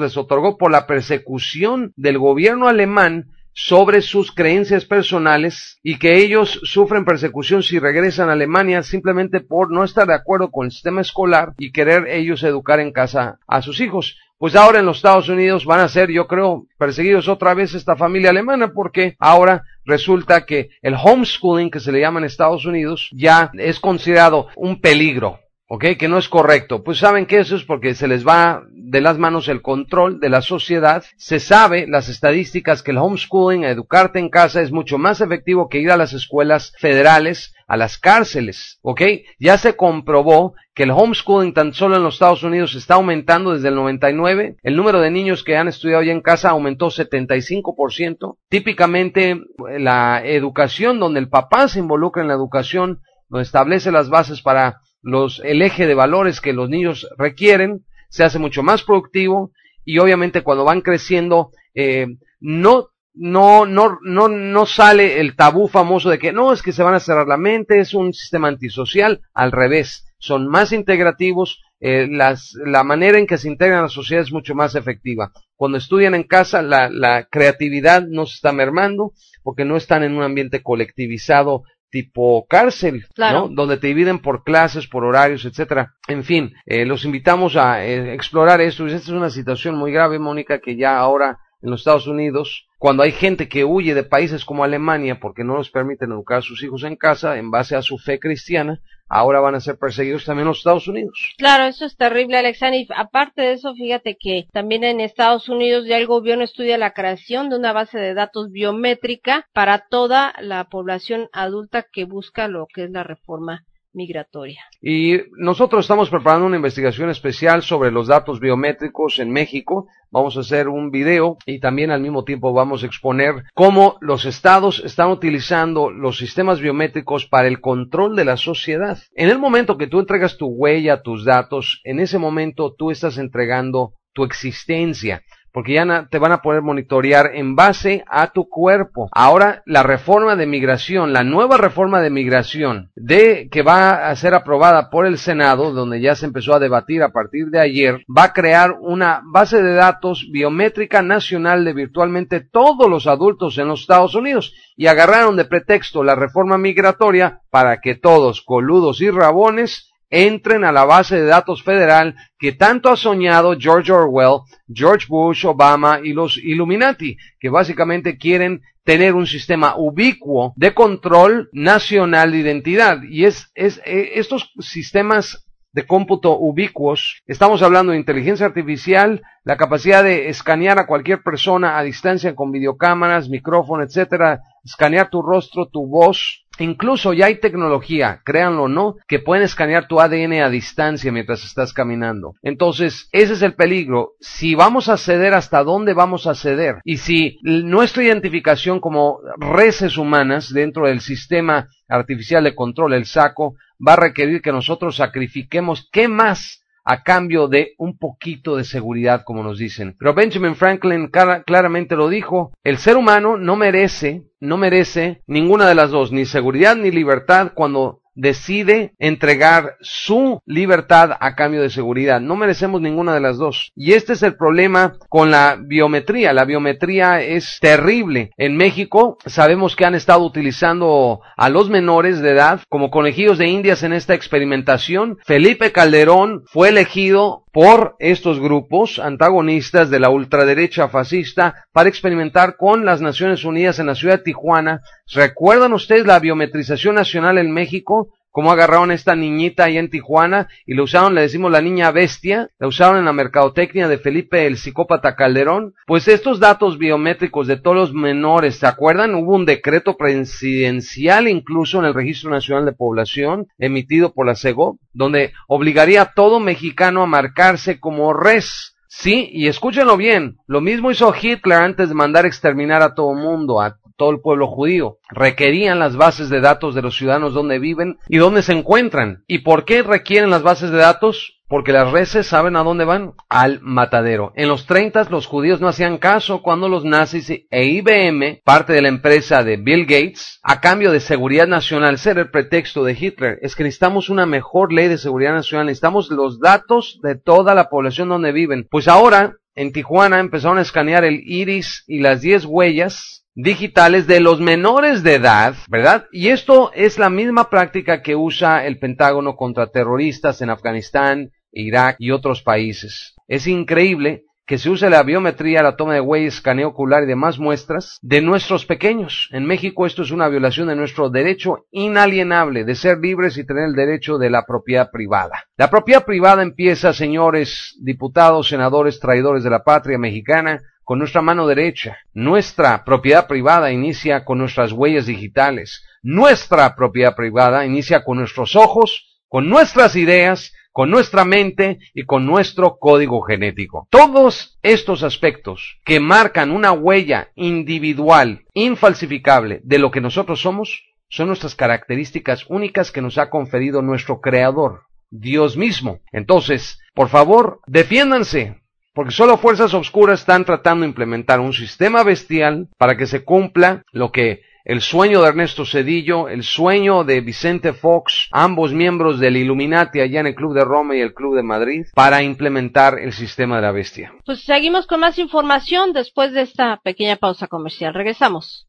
les otorgó por la persecución del gobierno alemán sobre sus creencias personales y que ellos sufren persecución si regresan a Alemania simplemente por no estar de acuerdo con el sistema escolar y querer ellos educar en casa a sus hijos. Pues ahora en los Estados Unidos van a ser, yo creo, perseguidos otra vez esta familia alemana porque ahora resulta que el homeschooling que se le llama en Estados Unidos ya es considerado un peligro ¿ok? Que no es correcto. Pues saben que eso es porque se les va de las manos el control de la sociedad. Se sabe, las estadísticas, que el homeschooling, educarte en casa, es mucho más efectivo que ir a las escuelas federales, a las cárceles, ¿ok? Ya se comprobó que el homeschooling tan solo en los Estados Unidos está aumentando desde el 99. El número de niños que han estudiado ya en casa aumentó 75%. Típicamente la educación, donde el papá se involucra en la educación, donde establece las bases para los, el eje de valores que los niños requieren, se hace mucho más productivo y obviamente cuando van creciendo eh, no no, no, no, no sale el tabú famoso de que no, es que se van a cerrar la mente, es un sistema antisocial, al revés, son más integrativos, eh, las, la manera en que se integran a la sociedad es mucho más efectiva. Cuando estudian en casa, la, la creatividad no se está mermando porque no están en un ambiente colectivizado tipo cárcel, ¿no? Donde te dividen por clases, por horarios, etcétera. En fin, eh, los invitamos a eh, explorar esto. Esta es una situación muy grave, Mónica, que ya ahora en los Estados Unidos, cuando hay gente que huye de países como Alemania porque no les permiten educar a sus hijos en casa en base a su fe cristiana, ahora van a ser perseguidos también en los Estados Unidos. Claro, eso es terrible, Alexani. Aparte de eso, fíjate que también en Estados Unidos ya el gobierno estudia la creación de una base de datos biométrica para toda la población adulta que busca lo que es la reforma migratoria. Y nosotros estamos preparando una investigación especial sobre los datos biométricos en México. Vamos a hacer un video y también al mismo tiempo vamos a exponer cómo los estados están utilizando los sistemas biométricos para el control de la sociedad. En el momento que tú entregas tu huella, tus datos, en ese momento tú estás entregando tu existencia porque ya te van a poder monitorear en base a tu cuerpo. Ahora, la reforma de migración, la nueva reforma de migración de que va a ser aprobada por el Senado, donde ya se empezó a debatir a partir de ayer, va a crear una base de datos biométrica nacional de virtualmente todos los adultos en los Estados Unidos y agarraron de pretexto la reforma migratoria para que todos, coludos y rabones, entren a la base de datos federal que tanto ha soñado George Orwell, George Bush, Obama y los Illuminati, que básicamente quieren tener un sistema ubicuo de control nacional de identidad. Y es, es eh, estos sistemas de cómputo ubicuos, estamos hablando de inteligencia artificial, la capacidad de escanear a cualquier persona a distancia con videocámaras, micrófono, etcétera, escanear tu rostro, tu voz, Incluso ya hay tecnología, créanlo o no, que pueden escanear tu ADN a distancia mientras estás caminando. Entonces, ese es el peligro. Si vamos a ceder, ¿hasta dónde vamos a ceder? Y si nuestra identificación como reses humanas dentro del sistema artificial de control, el saco, va a requerir que nosotros sacrifiquemos, ¿qué más? A cambio de un poquito de seguridad, como nos dicen. Pero Benjamin Franklin claramente lo dijo, el ser humano no merece, no merece ninguna de las dos, ni seguridad ni libertad cuando decide entregar su libertad a cambio de seguridad. No merecemos ninguna de las dos. Y este es el problema con la biometría. La biometría es terrible. En México sabemos que han estado utilizando a los menores de edad como conejillos de indias en esta experimentación. Felipe Calderón fue elegido por estos grupos antagonistas de la ultraderecha fascista para experimentar con las Naciones Unidas en la ciudad de Tijuana. ¿Recuerdan ustedes la biometrización nacional en México? Cómo agarraron a esta niñita ahí en Tijuana y la usaron, le decimos la niña bestia, la usaron en la mercadotecnia de Felipe el psicópata Calderón. Pues estos datos biométricos de todos los menores, ¿se acuerdan? Hubo un decreto presidencial incluso en el Registro Nacional de Población emitido por la CEGO, donde obligaría a todo mexicano a marcarse como res. Sí, y escúchenlo bien, lo mismo hizo Hitler antes de mandar exterminar a todo mundo, todo el pueblo judío. Requerían las bases de datos de los ciudadanos donde viven y dónde se encuentran. ¿Y por qué requieren las bases de datos? Porque las reses saben a dónde van, al matadero. En los 30 los judíos no hacían caso cuando los nazis e IBM, parte de la empresa de Bill Gates, a cambio de seguridad nacional, ser el pretexto de Hitler, es que necesitamos una mejor ley de seguridad nacional, necesitamos los datos de toda la población donde viven. Pues ahora, en Tijuana empezaron a escanear el iris y las 10 huellas digitales de los menores de edad, ¿verdad? Y esto es la misma práctica que usa el Pentágono contra terroristas en Afganistán, Irak y otros países. Es increíble que se use la biometría, la toma de huellas, escaneo ocular y demás muestras de nuestros pequeños. En México esto es una violación de nuestro derecho inalienable de ser libres y tener el derecho de la propiedad privada. La propiedad privada empieza, señores diputados, senadores, traidores de la patria mexicana, con nuestra mano derecha. Nuestra propiedad privada inicia con nuestras huellas digitales. Nuestra propiedad privada inicia con nuestros ojos, con nuestras ideas, con nuestra mente y con nuestro código genético. Todos estos aspectos que marcan una huella individual, infalsificable de lo que nosotros somos, son nuestras características únicas que nos ha conferido nuestro Creador, Dios mismo. Entonces, por favor, defiéndanse porque solo fuerzas oscuras están tratando de implementar un sistema bestial para que se cumpla lo que el sueño de Ernesto Cedillo, el sueño de Vicente Fox, ambos miembros del Illuminati allá en el Club de Roma y el Club de Madrid, para implementar el sistema de la bestia. Pues seguimos con más información después de esta pequeña pausa comercial. Regresamos.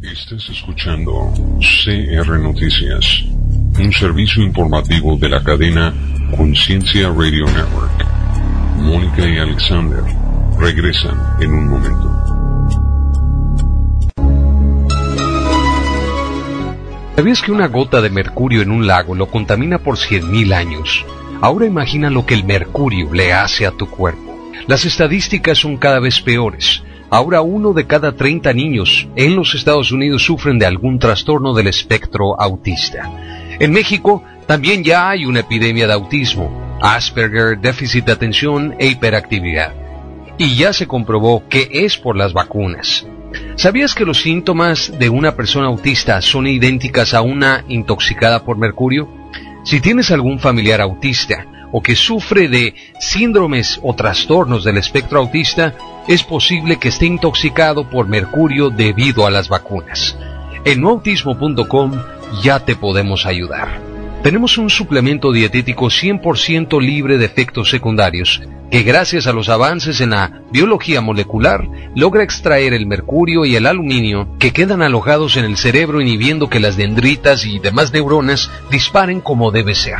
Estás escuchando CR Noticias, un servicio informativo de la cadena Conciencia Radio Network. Mónica y Alexander regresan en un momento. ¿Sabías que una gota de mercurio en un lago lo contamina por 100.000 años? Ahora imagina lo que el mercurio le hace a tu cuerpo. Las estadísticas son cada vez peores. Ahora uno de cada 30 niños en los Estados Unidos sufren de algún trastorno del espectro autista. En México, También ya hay una epidemia de autismo, Asperger, déficit de atención e hiperactividad. Y ya se comprobó que es por las vacunas. ¿Sabías que los síntomas de una persona autista son idénticas a una intoxicada por mercurio? Si tienes algún familiar autista o que sufre de síndromes o trastornos del espectro autista, es posible que esté intoxicado por mercurio debido a las vacunas. En noautismo.com ya te podemos ayudar. Tenemos un suplemento dietético 100% libre de efectos secundarios que gracias a los avances en la biología molecular logra extraer el mercurio y el aluminio que quedan alojados en el cerebro inhibiendo que las dendritas y demás neuronas disparen como debe ser.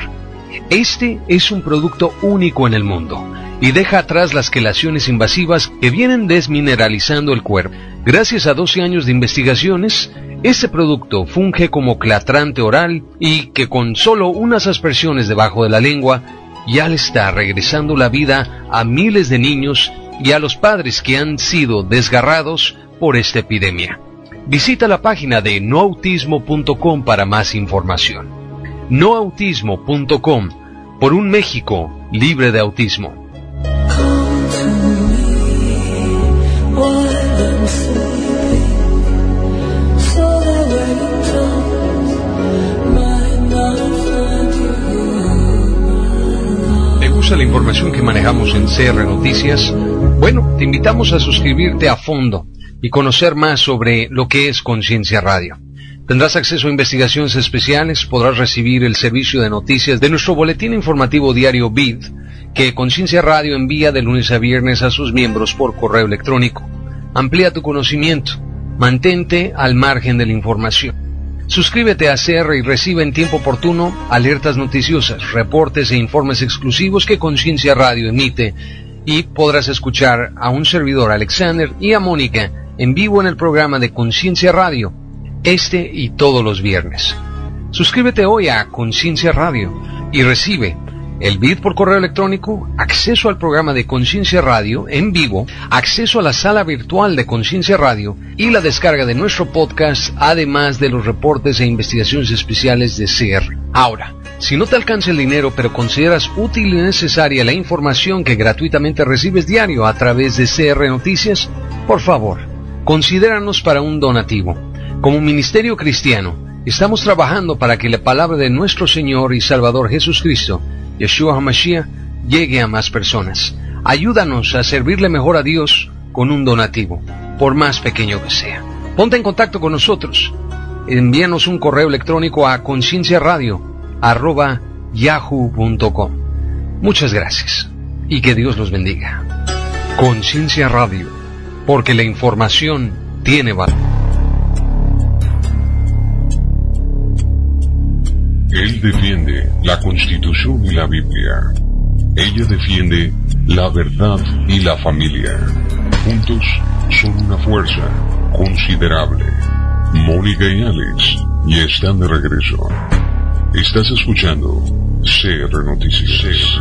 Este es un producto único en el mundo y deja atrás las quelaciones invasivas que vienen desmineralizando el cuerpo. Gracias a 12 años de investigaciones, este producto funge como clatrante oral y que con solo unas aspersiones debajo de la lengua ya le está regresando la vida a miles de niños y a los padres que han sido desgarrados por esta epidemia. Visita la página de noautismo.com para más información. noautismo.com por un México libre de autismo. La información que manejamos en CR Noticias, bueno, te invitamos a suscribirte a fondo y conocer más sobre lo que es Conciencia Radio. Tendrás acceso a investigaciones especiales, podrás recibir el servicio de noticias de nuestro boletín informativo diario BID, que Conciencia Radio envía de lunes a viernes a sus miembros por correo electrónico. Amplía tu conocimiento, mantente al margen de la información. Suscríbete a CR y recibe en tiempo oportuno alertas noticiosas, reportes e informes exclusivos que Conciencia Radio emite y podrás escuchar a un servidor Alexander y a Mónica en vivo en el programa de Conciencia Radio, este y todos los viernes. Suscríbete hoy a Conciencia Radio y recibe el BID por correo electrónico, acceso al programa de Conciencia Radio en vivo, acceso a la sala virtual de Conciencia Radio y la descarga de nuestro podcast, además de los reportes e investigaciones especiales de CR. Ahora, si no te alcanza el dinero pero consideras útil y necesaria la información que gratuitamente recibes diario a través de CR Noticias, por favor, considéranos para un donativo. Como ministerio cristiano, estamos trabajando para que la palabra de nuestro Señor y Salvador Jesucristo Yeshua HaMashiach llegue a más personas. Ayúdanos a servirle mejor a Dios con un donativo, por más pequeño que sea. Ponte en contacto con nosotros. Envíanos un correo electrónico a concienciaradio.yahoo.com. Muchas gracias y que Dios los bendiga. Conciencia Radio, porque la información tiene valor. Él defiende la Constitución y la Biblia. Ella defiende la verdad y la familia. Juntos son una fuerza considerable. Mónica y Alex ya están de regreso. Estás escuchando CR Noticias.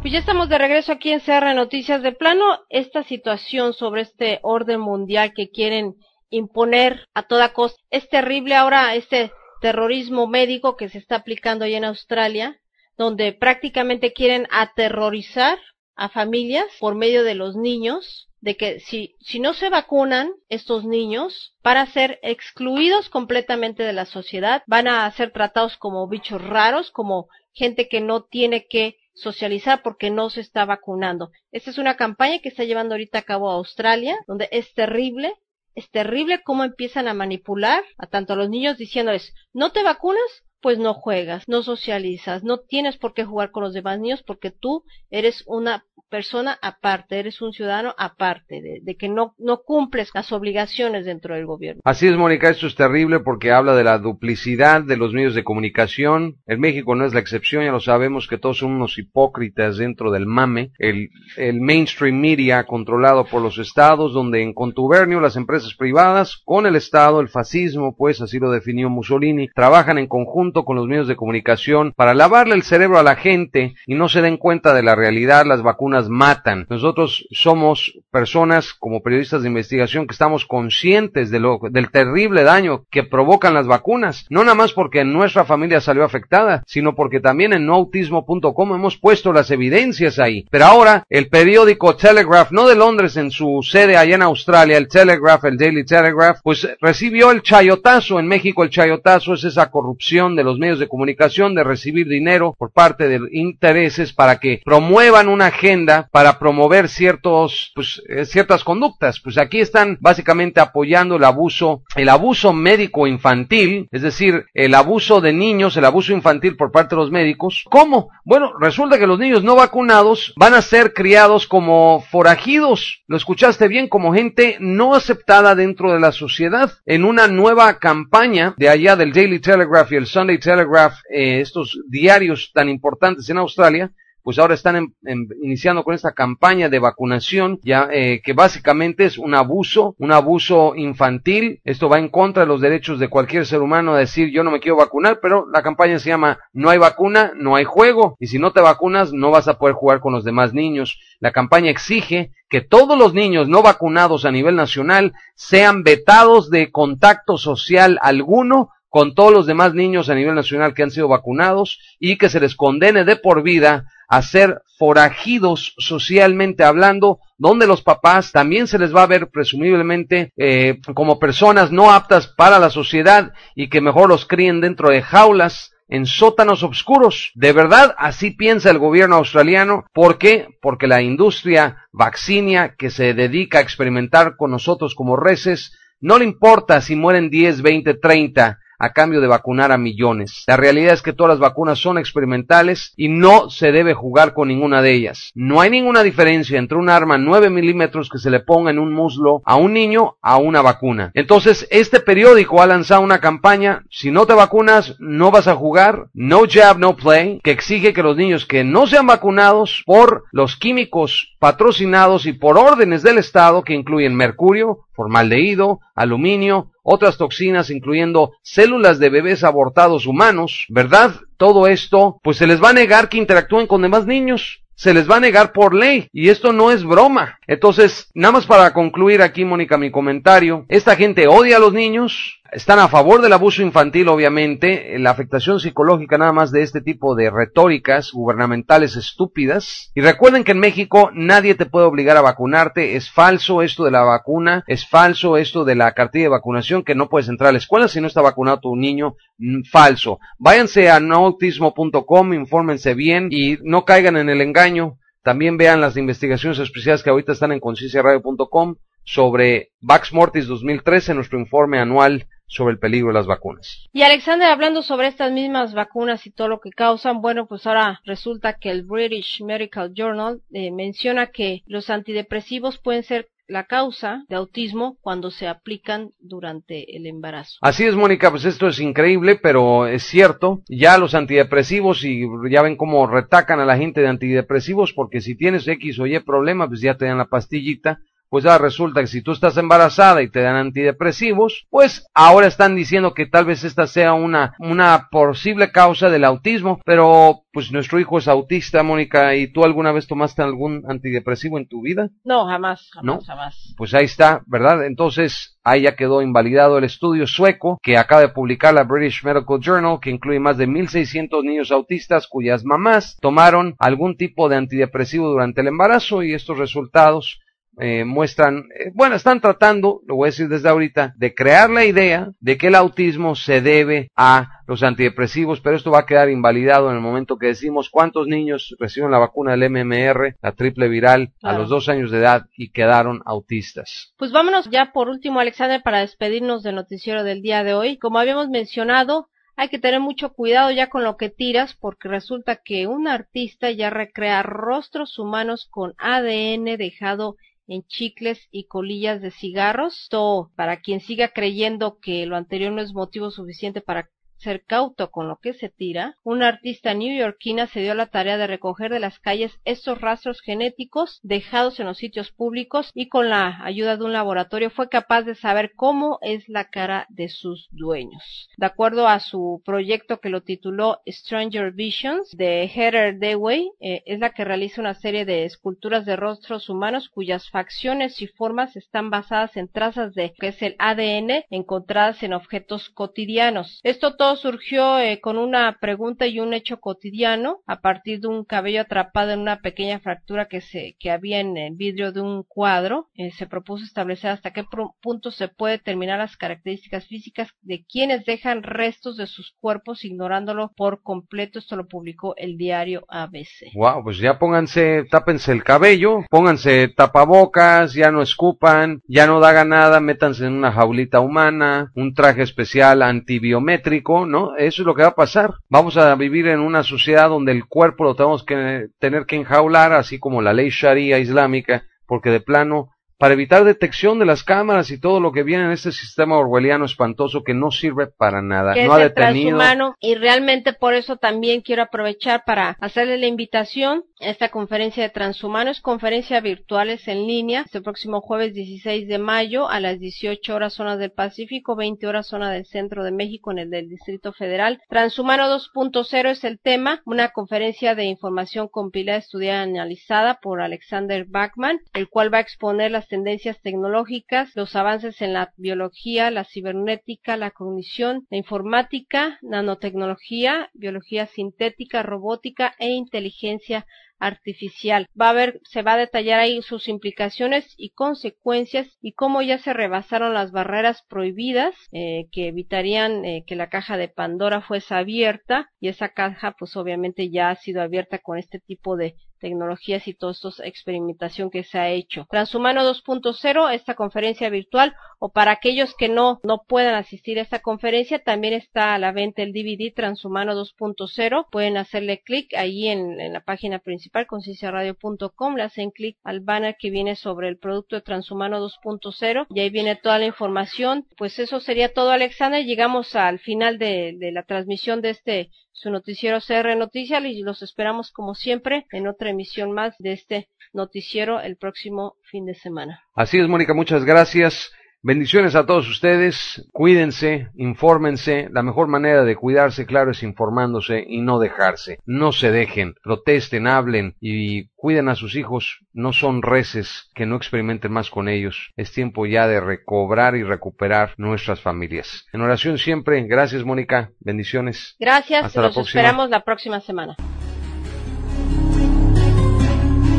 Pues ya estamos de regreso aquí en CR Noticias de plano. Esta situación sobre este orden mundial que quieren imponer a toda costa. Es terrible ahora este terrorismo médico que se está aplicando allá en Australia, donde prácticamente quieren aterrorizar a familias por medio de los niños, de que si, si no se vacunan estos niños, para ser excluidos completamente de la sociedad, van a ser tratados como bichos raros, como gente que no tiene que socializar porque no se está vacunando. Esta es una campaña que está llevando ahorita a cabo Australia, donde es terrible es terrible cómo empiezan a manipular a tanto los niños diciéndoles, no te vacunas, pues no juegas, no socializas, no tienes por qué jugar con los demás niños porque tú eres una persona aparte, eres un ciudadano aparte, de, que no, no cumples las obligaciones dentro del gobierno. Así es, Mónica, esto es terrible porque habla de la duplicidad de los medios de comunicación. En México no es la excepción, ya lo sabemos que todos son unos hipócritas dentro del mame. El, el mainstream media controlado por los estados, donde en contubernio las empresas privadas con el estado, el fascismo, pues así lo definió Mussolini, trabajan en conjunto con los medios de comunicación para lavarle el cerebro a la gente y no se den cuenta de la realidad, las vacunas vacunas matan. Nosotros somos personas como periodistas de investigación que estamos conscientes de lo, del terrible daño que provocan las vacunas. No nada más porque nuestra familia salió afectada, sino porque también en noautismo.com hemos puesto las evidencias ahí. Pero ahora el periódico Telegraph, no de Londres en su sede allá en Australia, el Telegraph, el Daily Telegraph, pues recibió el chayotazo. En México el chayotazo es esa corrupción de los medios de comunicación de recibir dinero por parte de intereses para que promuevan una agenda para promover ciertos, pues, eh, ciertas conductas. Pues aquí están básicamente apoyando el abuso, el abuso médico infantil, es decir, el abuso de niños, el abuso infantil por parte de los médicos. ¿Cómo? Bueno, resulta que los niños no vacunados van a ser criados como forajidos. Lo escuchaste bien, como gente no aceptada dentro de la sociedad. En una nueva campaña de allá del Daily Telegraph y el Sunday Telegraph, eh, estos diarios tan importantes en Australia, pues ahora están iniciando con esta campaña de vacunación, ya eh, que básicamente es un abuso, un abuso infantil. Esto va en contra de los derechos de cualquier ser humano a decir yo no me quiero vacunar, pero la campaña se llama no hay vacuna, no hay juego, y si no te vacunas no vas a poder jugar con los demás niños. La campaña exige que todos los niños no vacunados a nivel nacional sean vetados de contacto social alguno con todos los demás niños a nivel nacional que han sido vacunados y que se les condene de por vida a ser forajidos socialmente hablando, donde los papás también se les va a ver presumiblemente eh, como personas no aptas para la sociedad y que mejor los críen dentro de jaulas en sótanos oscuros. De verdad, así piensa el gobierno australiano. ¿Por qué? Porque la industria vaccinia que se dedica a experimentar con nosotros como reces, no le importa si mueren 10, 20, 30 a cambio de vacunar a millones. La realidad es que todas las vacunas son experimentales y no se debe jugar con ninguna de ellas. No hay ninguna diferencia entre un arma 9 milímetros que se le ponga en un muslo a un niño a una vacuna. Entonces, este periódico ha lanzado una campaña, si no te vacunas, no vas a jugar, no jab, no play, que exige que los niños que no sean vacunados por los químicos patrocinados y por órdenes del Estado, que incluyen mercurio, formaldehído, aluminio, otras toxinas incluyendo células de bebés abortados humanos, ¿verdad? Todo esto, pues se les va a negar que interactúen con demás niños. Se les va a negar por ley. Y esto no es broma. Entonces, nada más para concluir aquí, Mónica, mi comentario. Esta gente odia a los niños, están a favor del abuso infantil, obviamente, la afectación psicológica nada más de este tipo de retóricas gubernamentales estúpidas. Y recuerden que en México nadie te puede obligar a vacunarte, es falso esto de la vacuna, es falso esto de la cartilla de vacunación, que no puedes entrar a la escuela si no está vacunado tu niño, mm, falso. Váyanse a noautismo.com, infórmense bien y no caigan en el engaño. También vean las investigaciones especiales que ahorita están en concienciaradio.com sobre Vax Mortis 2013, nuestro informe anual sobre el peligro de las vacunas. Y Alexander, hablando sobre estas mismas vacunas y todo lo que causan, bueno, pues ahora resulta que el British Medical Journal eh, menciona que los antidepresivos pueden ser la causa de autismo cuando se aplican durante el embarazo. Así es, Mónica, pues esto es increíble, pero es cierto. Ya los antidepresivos, y ya ven cómo retacan a la gente de antidepresivos, porque si tienes X o Y problema, pues ya te dan la pastillita pues ahora resulta que si tú estás embarazada y te dan antidepresivos, pues ahora están diciendo que tal vez esta sea una, una posible causa del autismo, pero pues nuestro hijo es autista, Mónica, ¿y tú alguna vez tomaste algún antidepresivo en tu vida? No, jamás, jamás, ¿No? jamás. Pues ahí está, ¿verdad? Entonces, ahí ya quedó invalidado el estudio sueco que acaba de publicar la British Medical Journal, que incluye más de 1.600 niños autistas cuyas mamás tomaron algún tipo de antidepresivo durante el embarazo y estos resultados eh, muestran, eh, bueno, están tratando, lo voy a decir desde ahorita, de crear la idea de que el autismo se debe a los antidepresivos, pero esto va a quedar invalidado en el momento que decimos cuántos niños reciben la vacuna del MMR, la triple viral, a los dos años de edad y quedaron autistas. Pues vámonos ya por último, Alexander, para despedirnos del noticiero del día de hoy. Como habíamos mencionado, hay que tener mucho cuidado ya con lo que tiras porque resulta que un artista ya recrea rostros humanos con ADN dejado en chicles y colillas de cigarros. Esto, para quien siga creyendo que lo anterior no es motivo suficiente para ser cauto con lo que se tira, una artista neoyorquina se dio la tarea de recoger de las calles estos rastros genéticos dejados en los sitios públicos y con la ayuda de un laboratorio fue capaz de saber cómo es la cara de sus dueños. De acuerdo a su proyecto que lo tituló Stranger Visions de Heather Dewey, eh, es la que realiza una serie de esculturas de rostros humanos cuyas facciones y formas están basadas en trazas de que es el ADN encontradas en objetos cotidianos. Esto todo surgió eh, con una pregunta y un hecho cotidiano a partir de un cabello atrapado en una pequeña fractura que se que había en el vidrio de un cuadro. Eh, se propuso establecer hasta qué punto se puede determinar las características físicas de quienes dejan restos de sus cuerpos ignorándolo por completo. Esto lo publicó el diario ABC. Wow, pues ya pónganse, tápense el cabello, pónganse tapabocas, ya no escupan, ya no dagan nada, métanse en una jaulita humana, un traje especial antibiométrico, ¿no? Eso es lo que va a pasar. Vamos a vivir en una sociedad donde el cuerpo lo tenemos que tener que enjaular, así como la ley sharia islámica, porque de plano para evitar detección de las cámaras y todo lo que viene en este sistema orwelliano espantoso que no sirve para nada. Que no es ha el detenido. transhumano y realmente por eso también quiero aprovechar para hacerle la invitación a esta conferencia de transhumanos, conferencia virtuales en línea, este próximo jueves 16 de mayo a las 18 horas zona del Pacífico, 20 horas zona del centro de México en el del Distrito Federal. Transhumano 2.0 es el tema, una conferencia de información compilada, estudiada y analizada por Alexander Bachman, el cual va a exponer las tendencias tecnológicas, los avances en la biología, la cibernética, la cognición, la informática, nanotecnología, biología sintética, robótica e inteligencia artificial. Va a ver, se va a detallar ahí sus implicaciones y consecuencias y cómo ya se rebasaron las barreras prohibidas eh, que evitarían eh, que la caja de Pandora fuese abierta y esa caja pues obviamente ya ha sido abierta con este tipo de tecnologías y toda esta experimentación que se ha hecho. Transhumano 2.0, esta conferencia virtual, o para aquellos que no, no puedan asistir a esta conferencia, también está a la venta el DVD Transhumano 2.0. Pueden hacerle clic ahí en, en, la página principal, concienciaradio.com, le hacen clic al banner que viene sobre el producto de Transhumano 2.0 y ahí viene toda la información. Pues eso sería todo, Alexander. Llegamos al final de, de la transmisión de este su noticiero CR Noticias y los esperamos como siempre en otra emisión más de este noticiero el próximo fin de semana. Así es, Mónica, muchas gracias. Bendiciones a todos ustedes, cuídense, infórmense, la mejor manera de cuidarse, claro, es informándose y no dejarse, no se dejen, protesten, hablen y cuiden a sus hijos, no son reces, que no experimenten más con ellos, es tiempo ya de recobrar y recuperar nuestras familias. En oración siempre, gracias Mónica, bendiciones. Gracias, Hasta los la próxima. esperamos la próxima semana.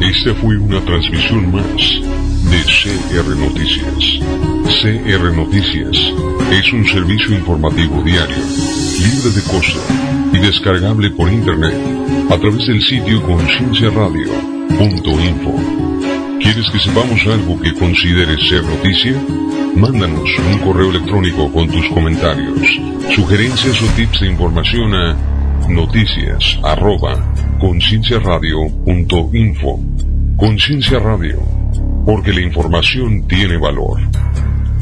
Esta fue una transmisión más de CR Noticias. CR Noticias es un servicio informativo diario, libre de costo y descargable por internet a través del sitio concienciaradio.info. ¿Quieres que sepamos algo que consideres ser noticia? Mándanos un correo electrónico con tus comentarios, sugerencias o tips de información a noticias arroba. Conciencia Radio, porque la información tiene valor.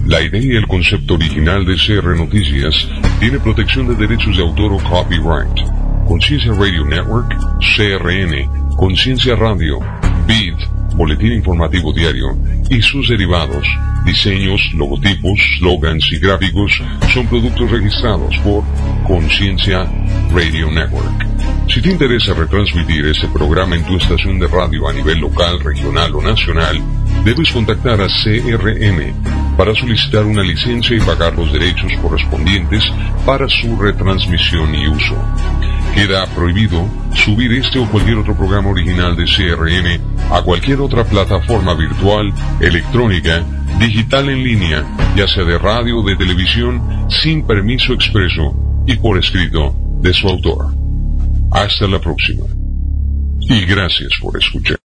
La idea y el concepto original de CR Noticias tiene protección de derechos de autor o copyright. Conciencia Radio Network, CRN, Conciencia Radio, BID, Boletín Informativo Diario y sus derivados, diseños, logotipos, slogans y gráficos son productos registrados por Conciencia Radio Network. Si te interesa retransmitir este programa en tu estación de radio a nivel local, regional o nacional, debes contactar a CRM para solicitar una licencia y pagar los derechos correspondientes para su retransmisión y uso. Queda prohibido subir este o cualquier otro programa original de CRM a cualquier otra plataforma virtual, electrónica, digital en línea, ya sea de radio o de televisión, sin permiso expreso y por escrito de su autor. Hasta la próxima. Y gracias por escuchar.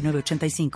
906985.